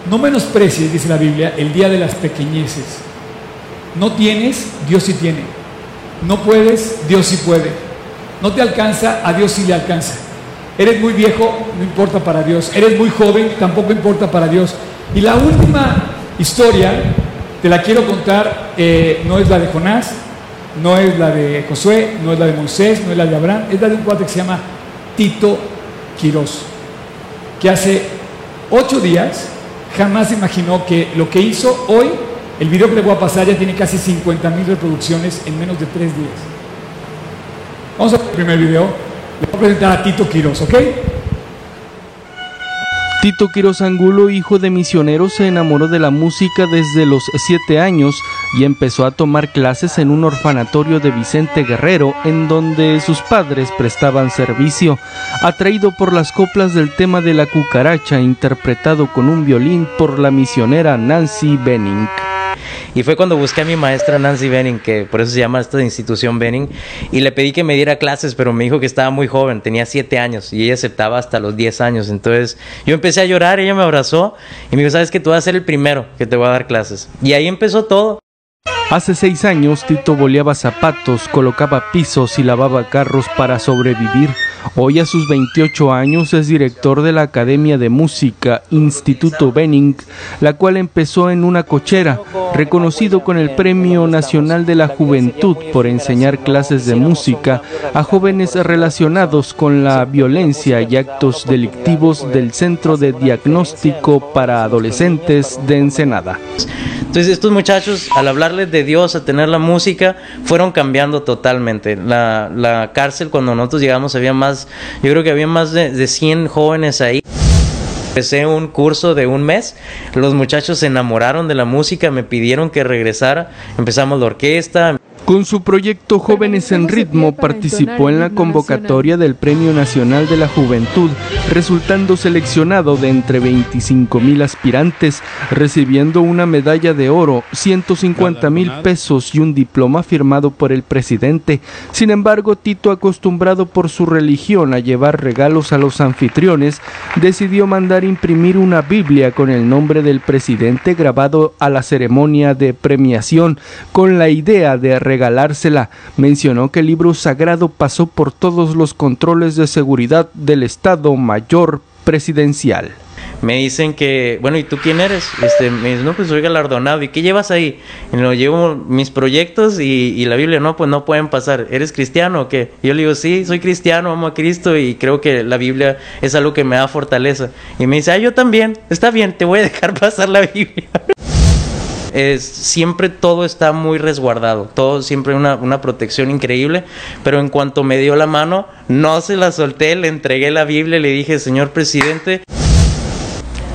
No menosprecies, dice la Biblia, el día de las pequeñeces. No tienes, Dios sí tiene. No puedes, Dios sí puede. No te alcanza, a Dios sí le alcanza. Eres muy viejo, no importa para Dios. Eres muy joven, tampoco importa para Dios. Y la última historia, te la quiero contar, eh, no es la de Jonás, no es la de Josué, no es la de Moisés, no es la de Abraham, es la de un cuate que se llama Tito Quirós, que hace ocho días jamás imaginó que lo que hizo hoy, el video que le voy a pasar ya tiene casi 50 mil reproducciones en menos de tres días. Vamos a ver el primer video. Le voy a presentar a Tito Quirós, ¿ok? Tito Quiroz Angulo, hijo de misioneros, se enamoró de la música desde los siete años y empezó a tomar clases en un orfanatorio de Vicente Guerrero, en donde sus padres prestaban servicio. Atraído por las coplas del tema de la cucaracha, interpretado con un violín por la misionera Nancy Benning. Y fue cuando busqué a mi maestra Nancy Benning, que por eso se llama esta institución Benning, y le pedí que me diera clases, pero me dijo que estaba muy joven, tenía siete años, y ella aceptaba hasta los 10 años. Entonces yo empecé a llorar, ella me abrazó y me dijo, sabes que tú vas a ser el primero que te voy a dar clases. Y ahí empezó todo. Hace seis años Tito boleaba zapatos, colocaba pisos y lavaba carros para sobrevivir. Hoy a sus 28 años es director de la Academia de Música Instituto Benning, la cual empezó en una cochera, reconocido con el Premio Nacional de la Juventud por enseñar clases de música a jóvenes relacionados con la violencia y actos delictivos del Centro de Diagnóstico para Adolescentes de Ensenada. Entonces estos muchachos, al hablarles de Dios, a tener la música, fueron cambiando totalmente. La, la cárcel, cuando nosotros llegamos, había más, yo creo que había más de, de 100 jóvenes ahí. Empecé un curso de un mes, los muchachos se enamoraron de la música, me pidieron que regresara, empezamos la orquesta. Con su proyecto Jóvenes en Ritmo participó en la convocatoria del Premio Nacional de la Juventud, resultando seleccionado de entre 25 mil aspirantes, recibiendo una medalla de oro, 150 mil pesos y un diploma firmado por el presidente. Sin embargo, Tito, acostumbrado por su religión a llevar regalos a los anfitriones, decidió mandar imprimir una Biblia con el nombre del presidente grabado a la ceremonia de premiación, con la idea de regalársela. Mencionó que el libro sagrado pasó por todos los controles de seguridad del Estado Mayor Presidencial. Me dicen que, bueno, ¿y tú quién eres? Este, me dicen, no, pues soy galardonado. ¿Y qué llevas ahí? Y lo llevo mis proyectos y, y, la Biblia, no, pues no pueden pasar. ¿Eres cristiano o qué? Yo le digo, sí, soy cristiano, amo a Cristo y creo que la Biblia es algo que me da fortaleza. Y me dice, ah, yo también, está bien, te voy a dejar pasar la Biblia es, siempre todo está muy resguardado, todo siempre una, una protección increíble, pero en cuanto me dio la mano, no se la solté, le entregué la Biblia, le dije, señor presidente,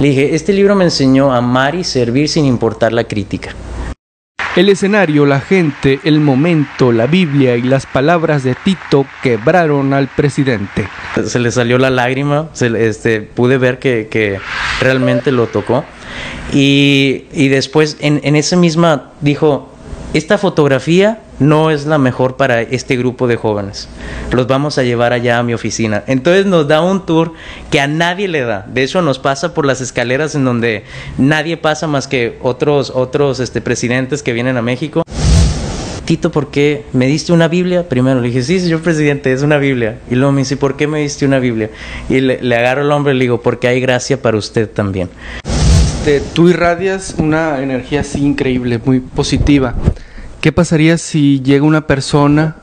le dije, este libro me enseñó a amar y servir sin importar la crítica. El escenario, la gente, el momento, la Biblia y las palabras de Tito quebraron al presidente. Se le salió la lágrima, se, este, pude ver que, que realmente lo tocó. Y, y después en, en esa misma dijo, esta fotografía no es la mejor para este grupo de jóvenes. Los vamos a llevar allá a mi oficina. Entonces nos da un tour que a nadie le da. De hecho nos pasa por las escaleras en donde nadie pasa más que otros otros este, presidentes que vienen a México. Tito, ¿por qué me diste una Biblia? Primero le dije, sí, señor presidente, es una Biblia. Y luego me dice, ¿por qué me diste una Biblia? Y le, le agarro el hombre y le digo, porque hay gracia para usted también. Tú irradias una energía así increíble, muy positiva. ¿Qué pasaría si llega una persona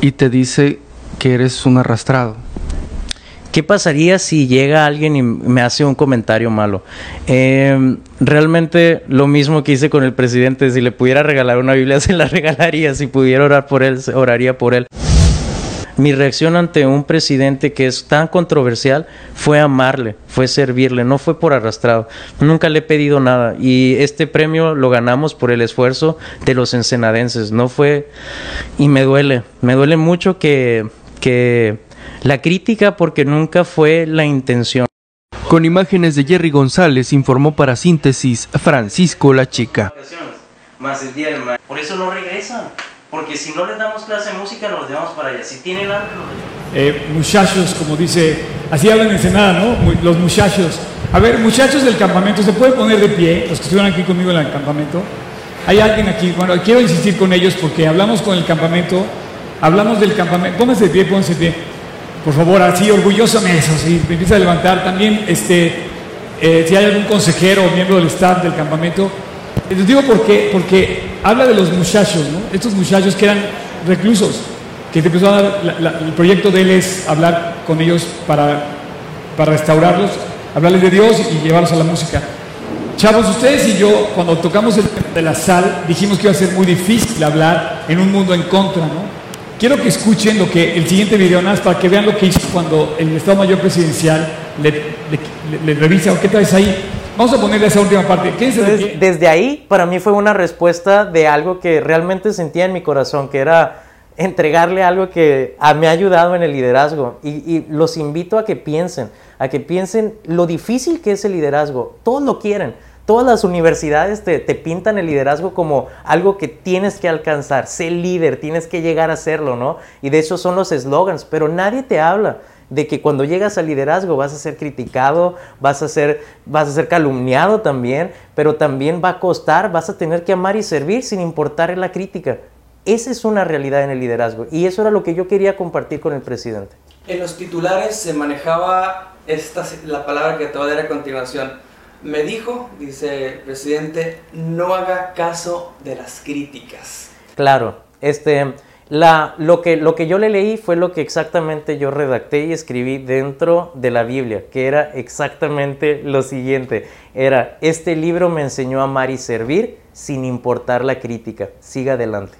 y te dice que eres un arrastrado? ¿Qué pasaría si llega alguien y me hace un comentario malo? Eh, realmente lo mismo que hice con el presidente, si le pudiera regalar una Biblia, se la regalaría, si pudiera orar por él, oraría por él. Mi reacción ante un presidente que es tan controversial fue amarle, fue servirle, no fue por arrastrado. Nunca le he pedido nada y este premio lo ganamos por el esfuerzo de los ensenadenses, no fue y me duele, me duele mucho que que la crítica porque nunca fue la intención. Con imágenes de Jerry González informó para Síntesis Francisco La Chica. Más el día del Por eso no regresan. Porque si no les damos clase de música, nos llevamos para allá. Si tienen hambre, eh, Muchachos, como dice, así hablan en Ensenada, ¿no? Los muchachos. A ver, muchachos del campamento, ¿se pueden poner de pie? Los que estuvieron aquí conmigo en el campamento. Hay alguien aquí, bueno, quiero insistir con ellos porque hablamos con el campamento, hablamos del campamento. Pónganse de pie, pónganse de pie. Por favor, así, orgullosamente, eso, sí, me empieza a levantar. También, este, eh, si hay algún consejero o miembro del staff del campamento, les digo por qué, porque habla de los muchachos, ¿no? Estos muchachos que eran reclusos, que te empezó a dar, el proyecto de él es hablar con ellos para, para restaurarlos, hablarles de Dios y llevarlos a la música. Chavos, ustedes y yo, cuando tocamos el tema de la sal, dijimos que iba a ser muy difícil hablar en un mundo en contra, ¿no? Quiero que escuchen lo que el siguiente video, nada para que vean lo que hizo cuando el Estado Mayor Presidencial le, le, le, le revisa, ¿qué traes ahí? Vamos a ponerle esa última parte. Entonces, desde ahí, para mí fue una respuesta de algo que realmente sentía en mi corazón, que era entregarle algo que me ha ayudado en el liderazgo. Y, y, los invito a que piensen, a que piensen lo difícil que es el liderazgo. Todos lo quieren. Todas las universidades te, te pintan el liderazgo como algo que tienes que alcanzar. Sé líder, tienes que llegar a serlo, ¿no? Y de eso son los eslogans, pero nadie te habla de que cuando llegas al liderazgo vas a ser criticado, vas a ser, vas a ser calumniado también, pero también va a costar, vas a tener que amar y servir sin importar la crítica. Esa es una realidad en el liderazgo y eso era lo que yo quería compartir con el presidente. En los titulares se manejaba esta, la palabra que te voy a dar a continuación. Me dijo, dice el presidente, no haga caso de las críticas. Claro, este, la, lo, que, lo que yo le leí fue lo que exactamente yo redacté y escribí dentro de la Biblia, que era exactamente lo siguiente. Era, este libro me enseñó a amar y servir sin importar la crítica. Siga adelante.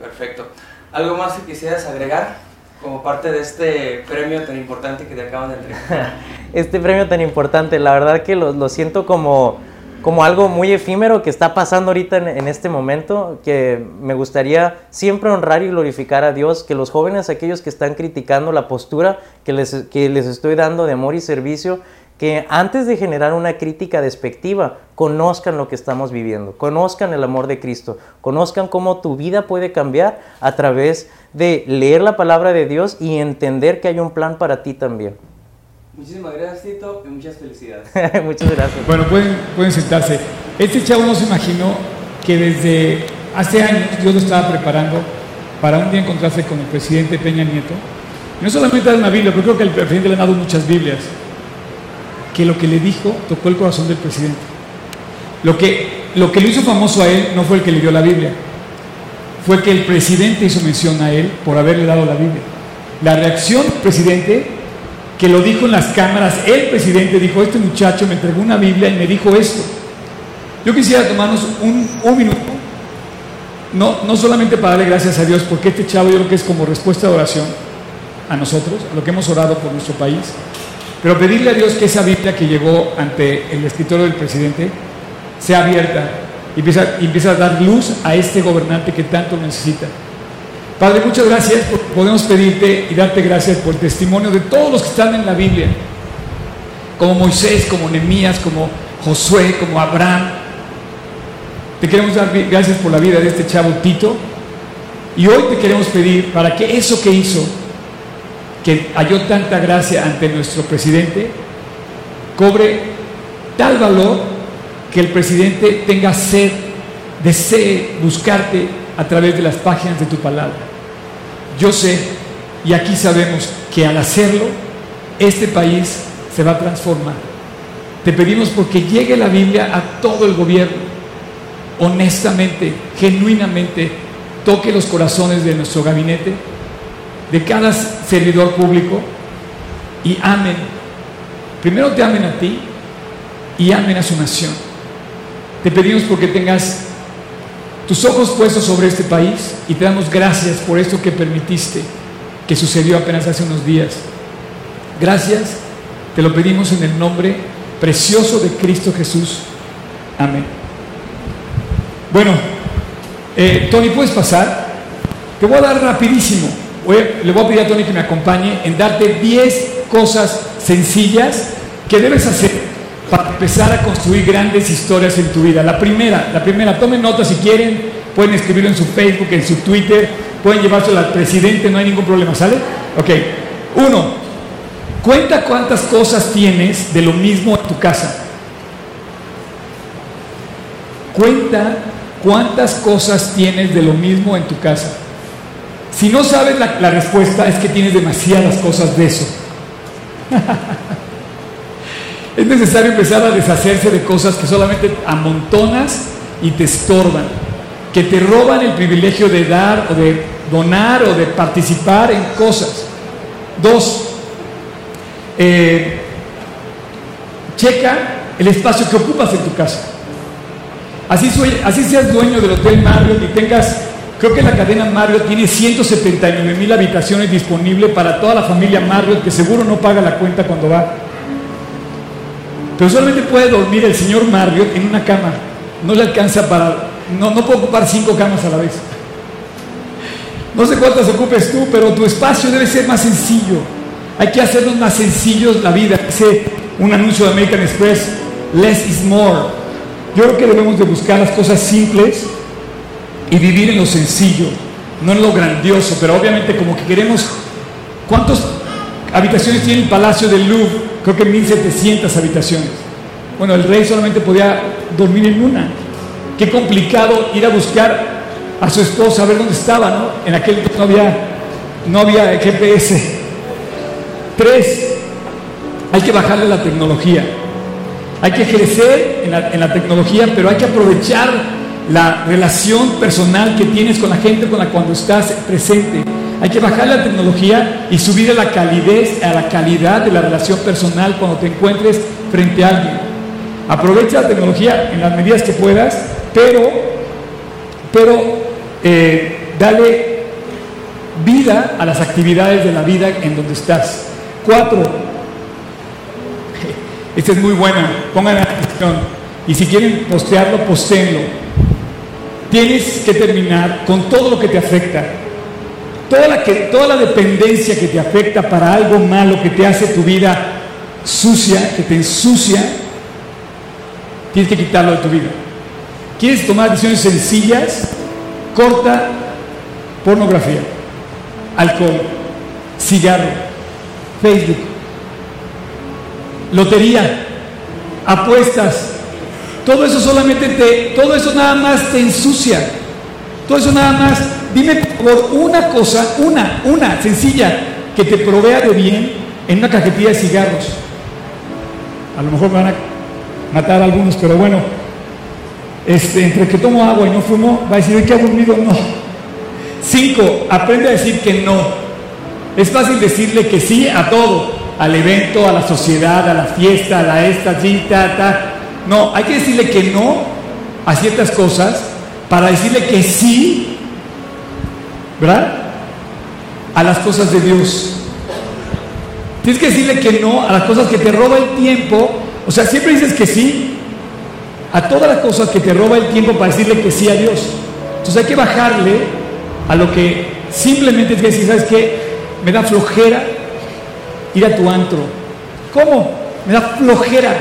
Perfecto. ¿Algo más que quisieras agregar como parte de este premio tan importante que te acaban de entregar? este premio tan importante, la verdad que lo, lo siento como como algo muy efímero que está pasando ahorita en, este momento, que me gustaría siempre honrar y glorificar a Dios, que los jóvenes, aquellos que están criticando la postura les, que les estoy dando de amor y servicio, que antes de generar una crítica despectiva, conozcan lo que estamos viviendo, conozcan el amor de Cristo, conozcan cómo tu vida puede cambiar a través de leer la palabra de Dios y entender que hay un plan para ti también. Muchísimas gracias, Tito, y muchas felicidades. muchas gracias. Bueno, pueden, pueden sentarse. Este chavo no se imaginó que desde hace años Dios lo estaba preparando para un día encontrarse con el presidente Peña Nieto. Y no solamente dar una Biblia, pero creo que el presidente le ha dado muchas Biblias. Que lo que le dijo tocó el corazón del presidente. Lo que, lo que lo hizo famoso a él no fue el que le dio la Biblia, fue que el presidente hizo mención a él por haberle dado la Biblia. La reacción del presidente que lo dijo en las cámaras, el presidente dijo, este muchacho me entregó una Biblia y me dijo esto. Yo quisiera tomarnos un, minuto, no, no solamente para darle gracias a Dios, porque este chavo yo creo que es como respuesta de oración a nosotros, a lo que hemos orado por nuestro país, pero pedirle a Dios que esa Biblia que llegó ante el escritorio del presidente sea abierta y empieza, y empieza a dar luz a este gobernante que tanto necesita. Padre, muchas gracias. Podemos pedirte y darte gracias por el testimonio de todos los que están en la Biblia, como Moisés, como Nehemías, como Josué, como Abraham. Te queremos dar gracias por la vida de este chavo Tito. Y hoy te queremos pedir para que eso que hizo, que halló tanta gracia ante nuestro presidente, cobre tal valor que el presidente tenga sed, desee buscarte a través de las páginas de tu palabra. Yo sé, y aquí sabemos, que al hacerlo, este país se va a transformar. Te pedimos porque llegue la Biblia a todo el gobierno, honestamente, genuinamente, toque los corazones de nuestro gabinete, de cada servidor público, y amen. Primero te amen a ti y amen a su nación. Te pedimos porque tengas tus ojos puestos sobre este país y te damos gracias por esto que permitiste, que sucedió apenas hace unos días. Gracias, te lo pedimos en el nombre precioso de Cristo Jesús. Amén. Bueno, eh, Tony, ¿puedes pasar? Te voy a dar rapidísimo. le voy a pedir a Tony que me acompañe en darte 10 cosas sencillas que debes hacer para empezar a construir grandes historias en tu vida. La primera, la primera, tomen nota si quieren, pueden escribirlo en su Facebook, en su Twitter, pueden llevárselo al presidente, no hay ningún problema, ¿sale? Ok. Uno, cuenta cuántas cosas tienes de lo mismo en tu casa. Cuenta cuántas cosas tienes de lo mismo en tu casa. Si no sabes la, la respuesta es que tienes demasiadas cosas de eso. Es necesario empezar a deshacerse de cosas que solamente amontonas y te estorban, que te roban el privilegio de dar o de donar o de participar en cosas. Dos, eh, checa el espacio que ocupas en tu casa. Así, así seas dueño del Hotel Marriott y tengas, creo que la cadena Marriott tiene 179 mil habitaciones disponibles para toda la familia Marriott que seguro no paga la cuenta cuando va. Pero solamente puede dormir el señor Marriott en una cama. No le alcanza para... No, no puede ocupar cinco camas a la vez. No sé cuántas ocupes tú, pero tu espacio debe ser más sencillo. Hay que hacernos más sencillos la vida. Dice un anuncio de American Express, less is more. Yo creo que debemos de buscar las cosas simples y vivir en lo sencillo, no en lo grandioso, pero obviamente como que queremos... ¿Cuántas habitaciones tiene el Palacio del Louvre? Creo que 1700 habitaciones. Bueno, el rey solamente podía dormir en una. Qué complicado ir a buscar a su esposa a ver dónde estaba, ¿no? En aquel no había, no había GPS. Tres, hay que bajarle la tecnología. Hay que crecer en la, en la tecnología, pero hay que aprovechar la relación personal que tienes con la gente con la cuando estás presente. Hay que bajar la tecnología y subir a la calidez, a la calidad de la relación personal cuando te encuentres frente a alguien. Aprovecha la tecnología en las medidas que puedas, pero, pero eh, dale vida a las actividades de la vida en donde estás. Cuatro, esta es muy buena, pongan atención. Y si quieren postearlo, postéenlo. Tienes que terminar con todo lo que te afecta. Toda la, toda la dependencia que te afecta para algo malo que te hace tu vida sucia, que te ensucia, tienes que quitarlo de tu vida. ¿Quieres tomar decisiones sencillas? Corta pornografía, alcohol, cigarro, Facebook, lotería, apuestas. Todo eso solamente te, todo eso nada más te ensucia. Todo eso nada más, dime por una cosa, una, una sencilla, que te provea de bien en una cajetilla de cigarros. A lo mejor me van a matar a algunos, pero bueno, este, entre que tomo agua y no fumo, va a decir, qué aburrido, no. Cinco, aprende a decir que no. Es fácil decirle que sí a todo, al evento, a la sociedad, a la fiesta, a la esta, ta, ta. No, hay que decirle que no a ciertas cosas para decirle que sí, ¿verdad? A las cosas de Dios. Tienes que decirle que no a las cosas que te roba el tiempo. O sea, siempre dices que sí a todas las cosas que te roba el tiempo para decirle que sí a Dios. Entonces hay que bajarle a lo que simplemente es decir, ¿sabes qué? Me da flojera ir a tu antro. ¿Cómo? Me da flojera.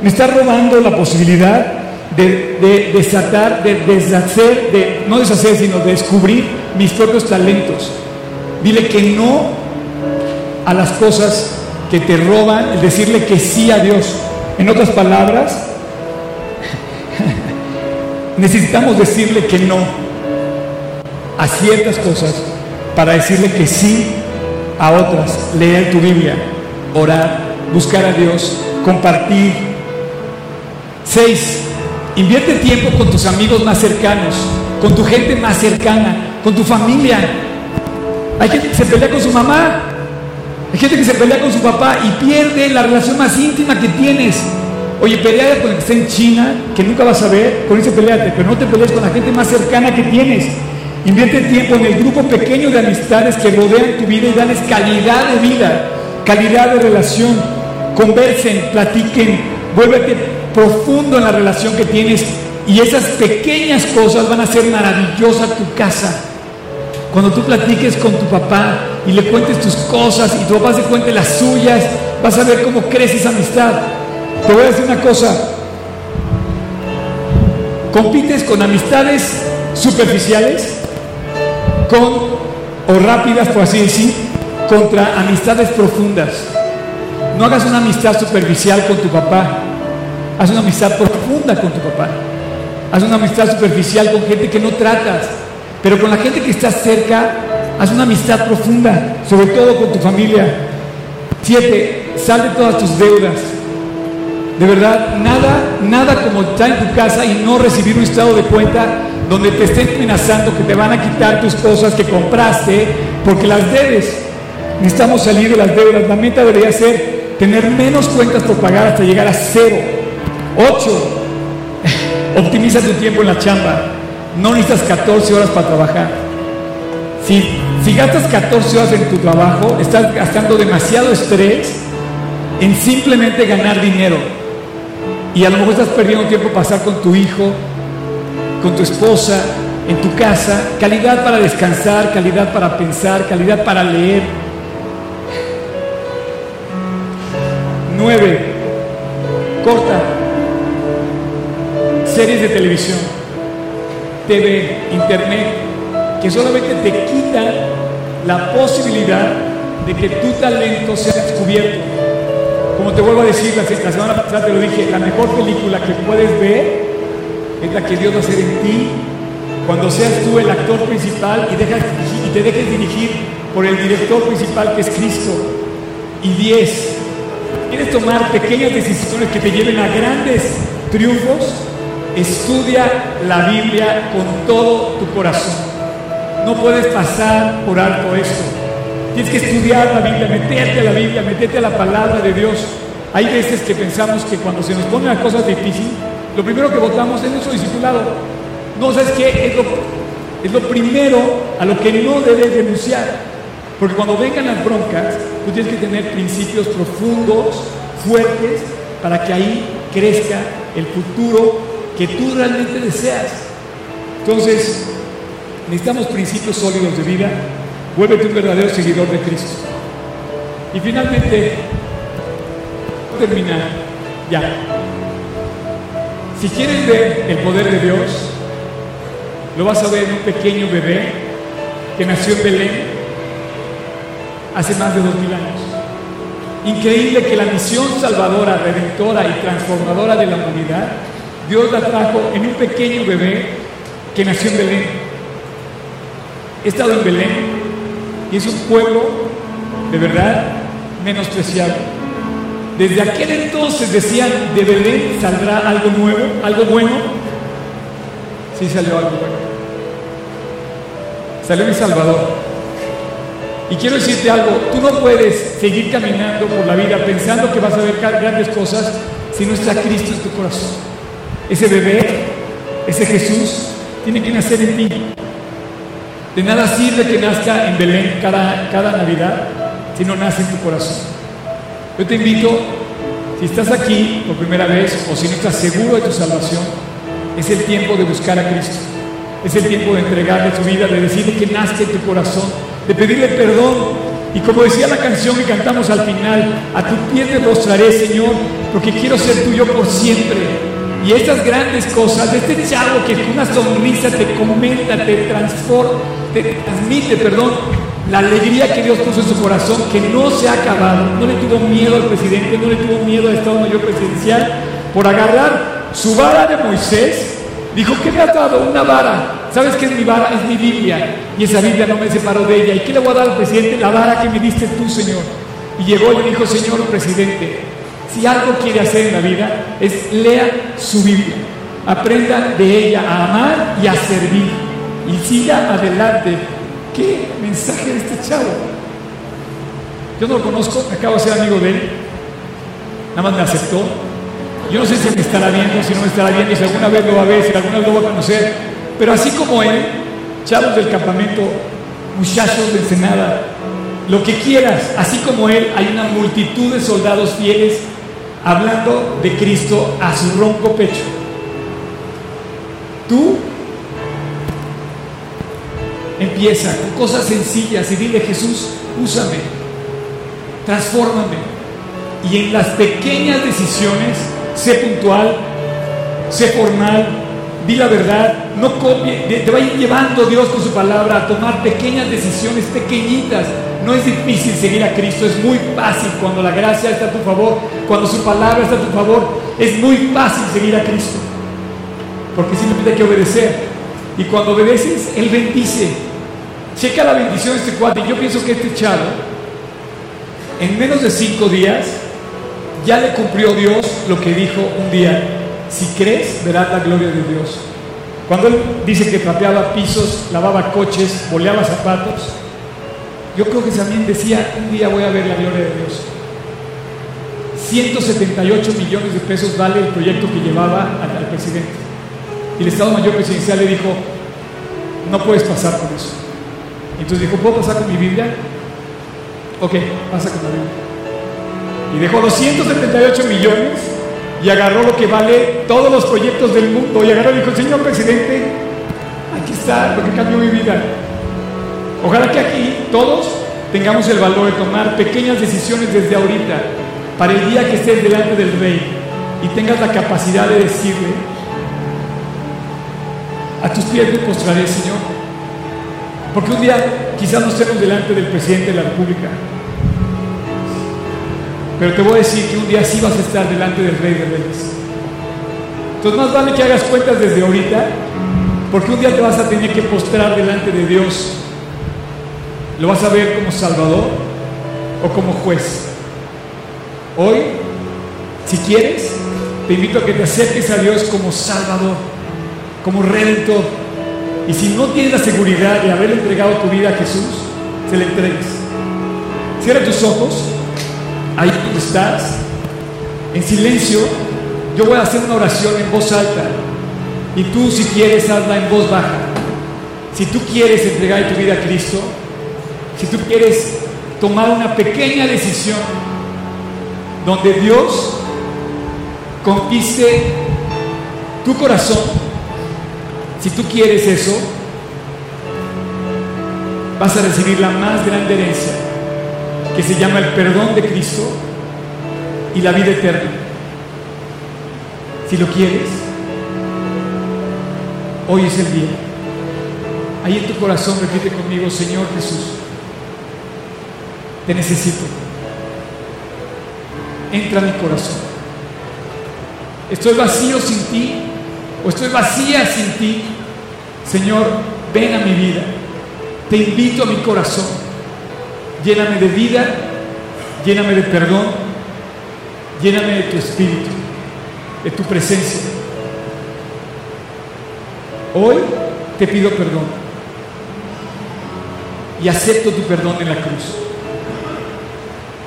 Me está robando la posibilidad de, desatar, de deshacer, de no deshacer, sino de descubrir mis propios talentos. Dile que no a las cosas que te roban, el decirle que sí a Dios. En otras palabras, necesitamos decirle que no a ciertas cosas para decirle que sí a otras. Leer tu Biblia, orar, buscar a Dios, compartir. Seis, invierte tiempo con tus amigos más cercanos, con tu gente más cercana, con tu familia. Hay gente que se pelea con su mamá, hay gente que se pelea con su papá y pierde la relación más íntima que tienes. Oye, pelea con el que está en China, que nunca vas a ver, con ese peleate, pero no te pelees con la gente más cercana que tienes. Invierte tiempo en el grupo pequeño de amistades que rodean tu vida y dales calidad de vida, calidad de relación. Conversen, platiquen, vuélvete profundo en la relación que tienes y esas pequeñas cosas van a hacer maravillosa tu casa. Cuando tú platiques con tu papá y le cuentes tus cosas y tu papá se cuente las suyas, vas a ver cómo crece esa amistad. Te voy a decir una cosa. Compites con amistades superficiales, con, o rápidas, por así decir, contra amistades profundas. No hagas una amistad superficial con tu papá, haz una amistad profunda con tu papá. Haz una amistad superficial con gente que no tratas, pero con la gente que está cerca, haz una amistad profunda, sobre todo con tu familia. Siete, sal de todas tus deudas. De verdad, nada, nada como estar en tu casa y no recibir un estado de cuenta donde te estén amenazando que te van a quitar tus cosas que compraste porque las debes. Necesitamos salir de las deudas. La meta debería ser tener menos cuentas por pagar hasta llegar a cero. Ocho, optimiza tu tiempo en la chamba. No necesitas 14 horas para trabajar. Si, si gastas 14 horas en tu trabajo, estás gastando demasiado estrés en simplemente ganar dinero. Y a lo mejor estás perdiendo tiempo pasar con tu hijo, con tu esposa, en tu casa, calidad para descansar, calidad para pensar, calidad para leer. Nueve, corta, series de televisión, TV, internet, que solamente te quitan la posibilidad de que tu talento sea descubierto. Como te vuelvo a decir, la, semana pasada te lo dije, la mejor película que puedes ver es la que Dios va a hacer en ti cuando seas tú el actor principal y, dejas, y te dejes dirigir por el director principal que es Cristo. Y diez, ¿quieres tomar pequeñas decisiones que te lleven a grandes triunfos? Estudia la Biblia con todo tu corazón. No puedes pasar por alto esto. Tienes que estudiar la Biblia, meterte a la Biblia, meterte a la palabra de Dios. Hay veces que pensamos que cuando se nos ponen las cosas difíciles, lo primero que votamos es nuestro discipulado. No, ¿sabes qué? Es lo, es lo primero a lo que no debes denunciar. Porque cuando vengan las broncas, tú tienes que tener principios profundos, fuertes, para que ahí crezca el futuro que tú realmente deseas. Entonces, necesitamos principios sólidos de vida. Vuélvete un verdadero seguidor de Cristo. Y finalmente, terminar ya. Si quieres ver el poder de Dios, lo vas a ver en un pequeño bebé que nació en Belén hace más de dos mil años. Increíble que la misión salvadora, redentora y transformadora de la humanidad, Dios la trajo en un pequeño bebé que nació en Belén. He estado en Belén y es un pueblo de verdad menospreciado. Desde aquel entonces decían, de Belén saldrá algo nuevo, algo bueno. Sí salió algo bueno. Salió mi Salvador. Y quiero decirte algo, tú no puedes seguir caminando por la vida pensando que vas a ver grandes cosas si no está Cristo en tu corazón. Ese bebé, ese Jesús, tiene que nacer en ti. De nada sirve que nazca en Belén cada, cada Navidad si no nace en tu corazón. Yo te invito, si estás aquí por primera vez o si no estás seguro de tu salvación, es el tiempo de buscar a Cristo. Es el tiempo de entregarle tu vida, de decirle que nazca en tu corazón de pedirle perdón. Y como decía la canción que cantamos al final, a tu pie me mostraré, Señor, porque quiero ser tuyo por siempre. Y estas grandes cosas, este chavo que con una sonrisa te comenta, te transforma, te transmite, perdón, la alegría que Dios puso en su corazón, que no se ha acabado. No le tuvo miedo al presidente, no le tuvo miedo al Estado Mayor Presidencial por agarrar su vara de Moisés. Dijo, ¿qué me ha dado? Una vara. ¿Sabes qué es mi vara? Es mi Biblia. Y esa Biblia no me separó de ella. ¿Y qué le voy a dar al presidente? La vara que me diste tú, Señor. Y llegó y le dijo, Señor presidente, si algo quiere hacer en la vida, es lea su Biblia. Aprenda de ella a amar y a servir. Y siga adelante. ¿Qué mensaje de este chavo? Yo no lo conozco, acabo de ser amigo de él. Nada más me aceptó. Yo no sé si me estará viendo, si no me estará viendo, si alguna vez lo va a ver, si alguna vez lo va a conocer. Pero así como él, chavos del campamento, muchachos de Ensenada, lo que quieras, así como él, hay una multitud de soldados fieles hablando de Cristo a su ronco pecho. Tú empieza con cosas sencillas y dile Jesús, úsame, transfórmame. Y en las pequeñas decisiones, sé puntual, sé formal, di la verdad, no copie, te va a ir llevando Dios con su palabra a tomar pequeñas decisiones pequeñitas. No es difícil seguir a Cristo, es muy fácil cuando la gracia está a tu favor, cuando su palabra está a tu favor, es muy fácil seguir a Cristo. Porque simplemente hay que obedecer. Y cuando obedeces, Él bendice. Checa la bendición de este cuate. Yo pienso que este chavo, en menos de cinco días, ya le cumplió Dios lo que dijo un día. Si crees, verás la gloria de Dios. Cuando él dice que trapeaba pisos, lavaba coches, boleaba zapatos, yo creo que también decía, un día voy a ver la gloria de Dios. 178 millones de pesos vale el proyecto que llevaba al, al presidente. Y el Estado Mayor Presidencial le dijo, no puedes pasar con eso. Entonces dijo, ¿puedo pasar con mi Biblia? Ok, pasa con la Biblia. Y dejó 278 millones y agarró lo que vale todos los proyectos del mundo y agarró y dijo, señor presidente, aquí está lo que cambió mi vida. Ojalá que aquí todos tengamos el valor de tomar pequeñas decisiones desde ahorita para el día que estés delante del rey y tengas la capacidad de decirle, a tus pies me postraré, Señor. Porque un día quizás no estemos delante del presidente de la República, pero te voy a decir que un día sí vas a estar delante del Rey de Reyes. Entonces más vale que hagas cuentas desde ahorita, porque un día te vas a tener que postrar delante de Dios. Lo vas a ver como Salvador o como juez. Hoy, si quieres, te invito a que te acerques a Dios como Salvador, como Redentor. Y si no tienes la seguridad de haber entregado tu vida a Jesús, se le entregues. Cierra tus ojos ahí donde estás, en silencio, yo voy a hacer una oración en voz alta. Y tú, si quieres, hazla en voz baja. Si tú quieres entregar tu vida a Cristo, si tú quieres tomar una pequeña decisión donde Dios conquiste tu corazón, si tú quieres eso, vas a recibir la más grande herencia, que se llama el perdón de Cristo y la vida eterna. Si lo quieres, hoy es el día. Ahí en tu corazón repite conmigo, Señor Jesús, te necesito. Entra en mi corazón. Estoy vacío sin ti o estoy vacía sin ti. Señor, ven a mi vida. Te invito a mi corazón. Lléname de vida, lléname de perdón, lléname de tu espíritu, de tu presencia. Hoy te pido perdón y acepto tu perdón en la cruz.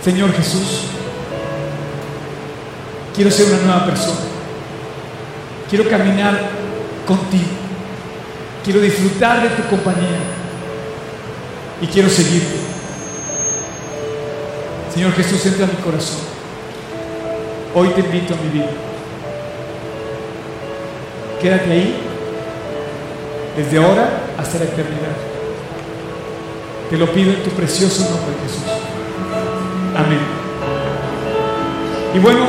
Señor Jesús, quiero ser una nueva persona. Quiero caminar contigo. Quiero disfrutar de tu compañía. Y quiero seguirte. Señor Jesús, entra en mi corazón. Hoy te invito a mi vida. Quédate ahí desde ahora hasta la eternidad. Te lo pido en tu precioso nombre, Jesús. Amén. Y bueno,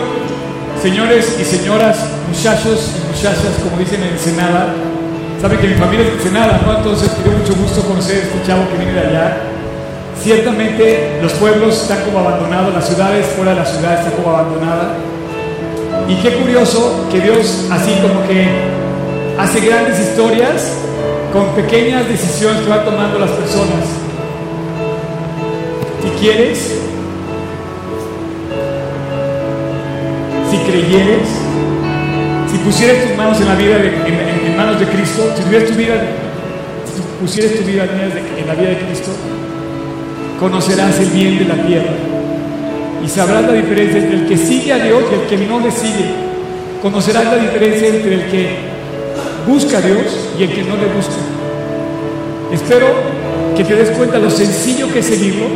señores y señoras, muchachos y muchachas, como dicen en Ensenada, saben que mi familia es de Ensenada, ¿no? Entonces me dio mucho gusto conocer a este chavo que viene de allá. Ciertamente los pueblos están como abandonados, las ciudades fuera de la ciudad están como abandonadas. Y qué curioso que Dios así como que hace grandes historias con pequeñas decisiones que van tomando las personas. Si quieres, si creyeres, si pusieras tus manos en la vida de, en, manos de Cristo, si tuvieras tu vida, si pusieras tu vida en la vida de Cristo, conocerás el bien de la tierra y sabrás la diferencia entre el que sigue a Dios y el que no le sigue. Conocerás la diferencia entre el que busca a Dios y el que no le busca. Espero que te des cuenta lo sencillo que es seguirlo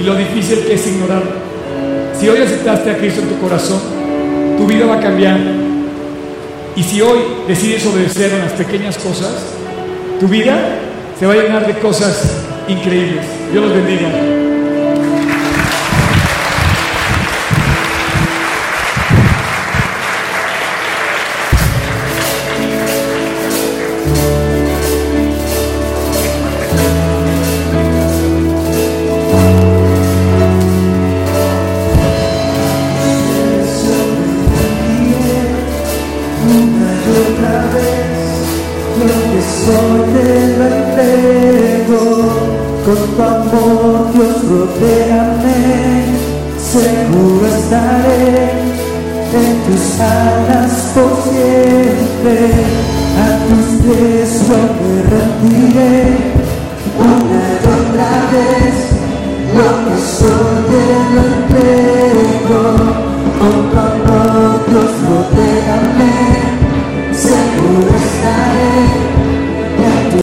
y lo difícil que es ignorarlo. Si hoy aceptaste a Cristo en tu corazón, tu vida va a cambiar. Y si hoy decides obedecer a las pequeñas cosas, tu vida se va a llenar de cosas increíbles. Dios los bendiga.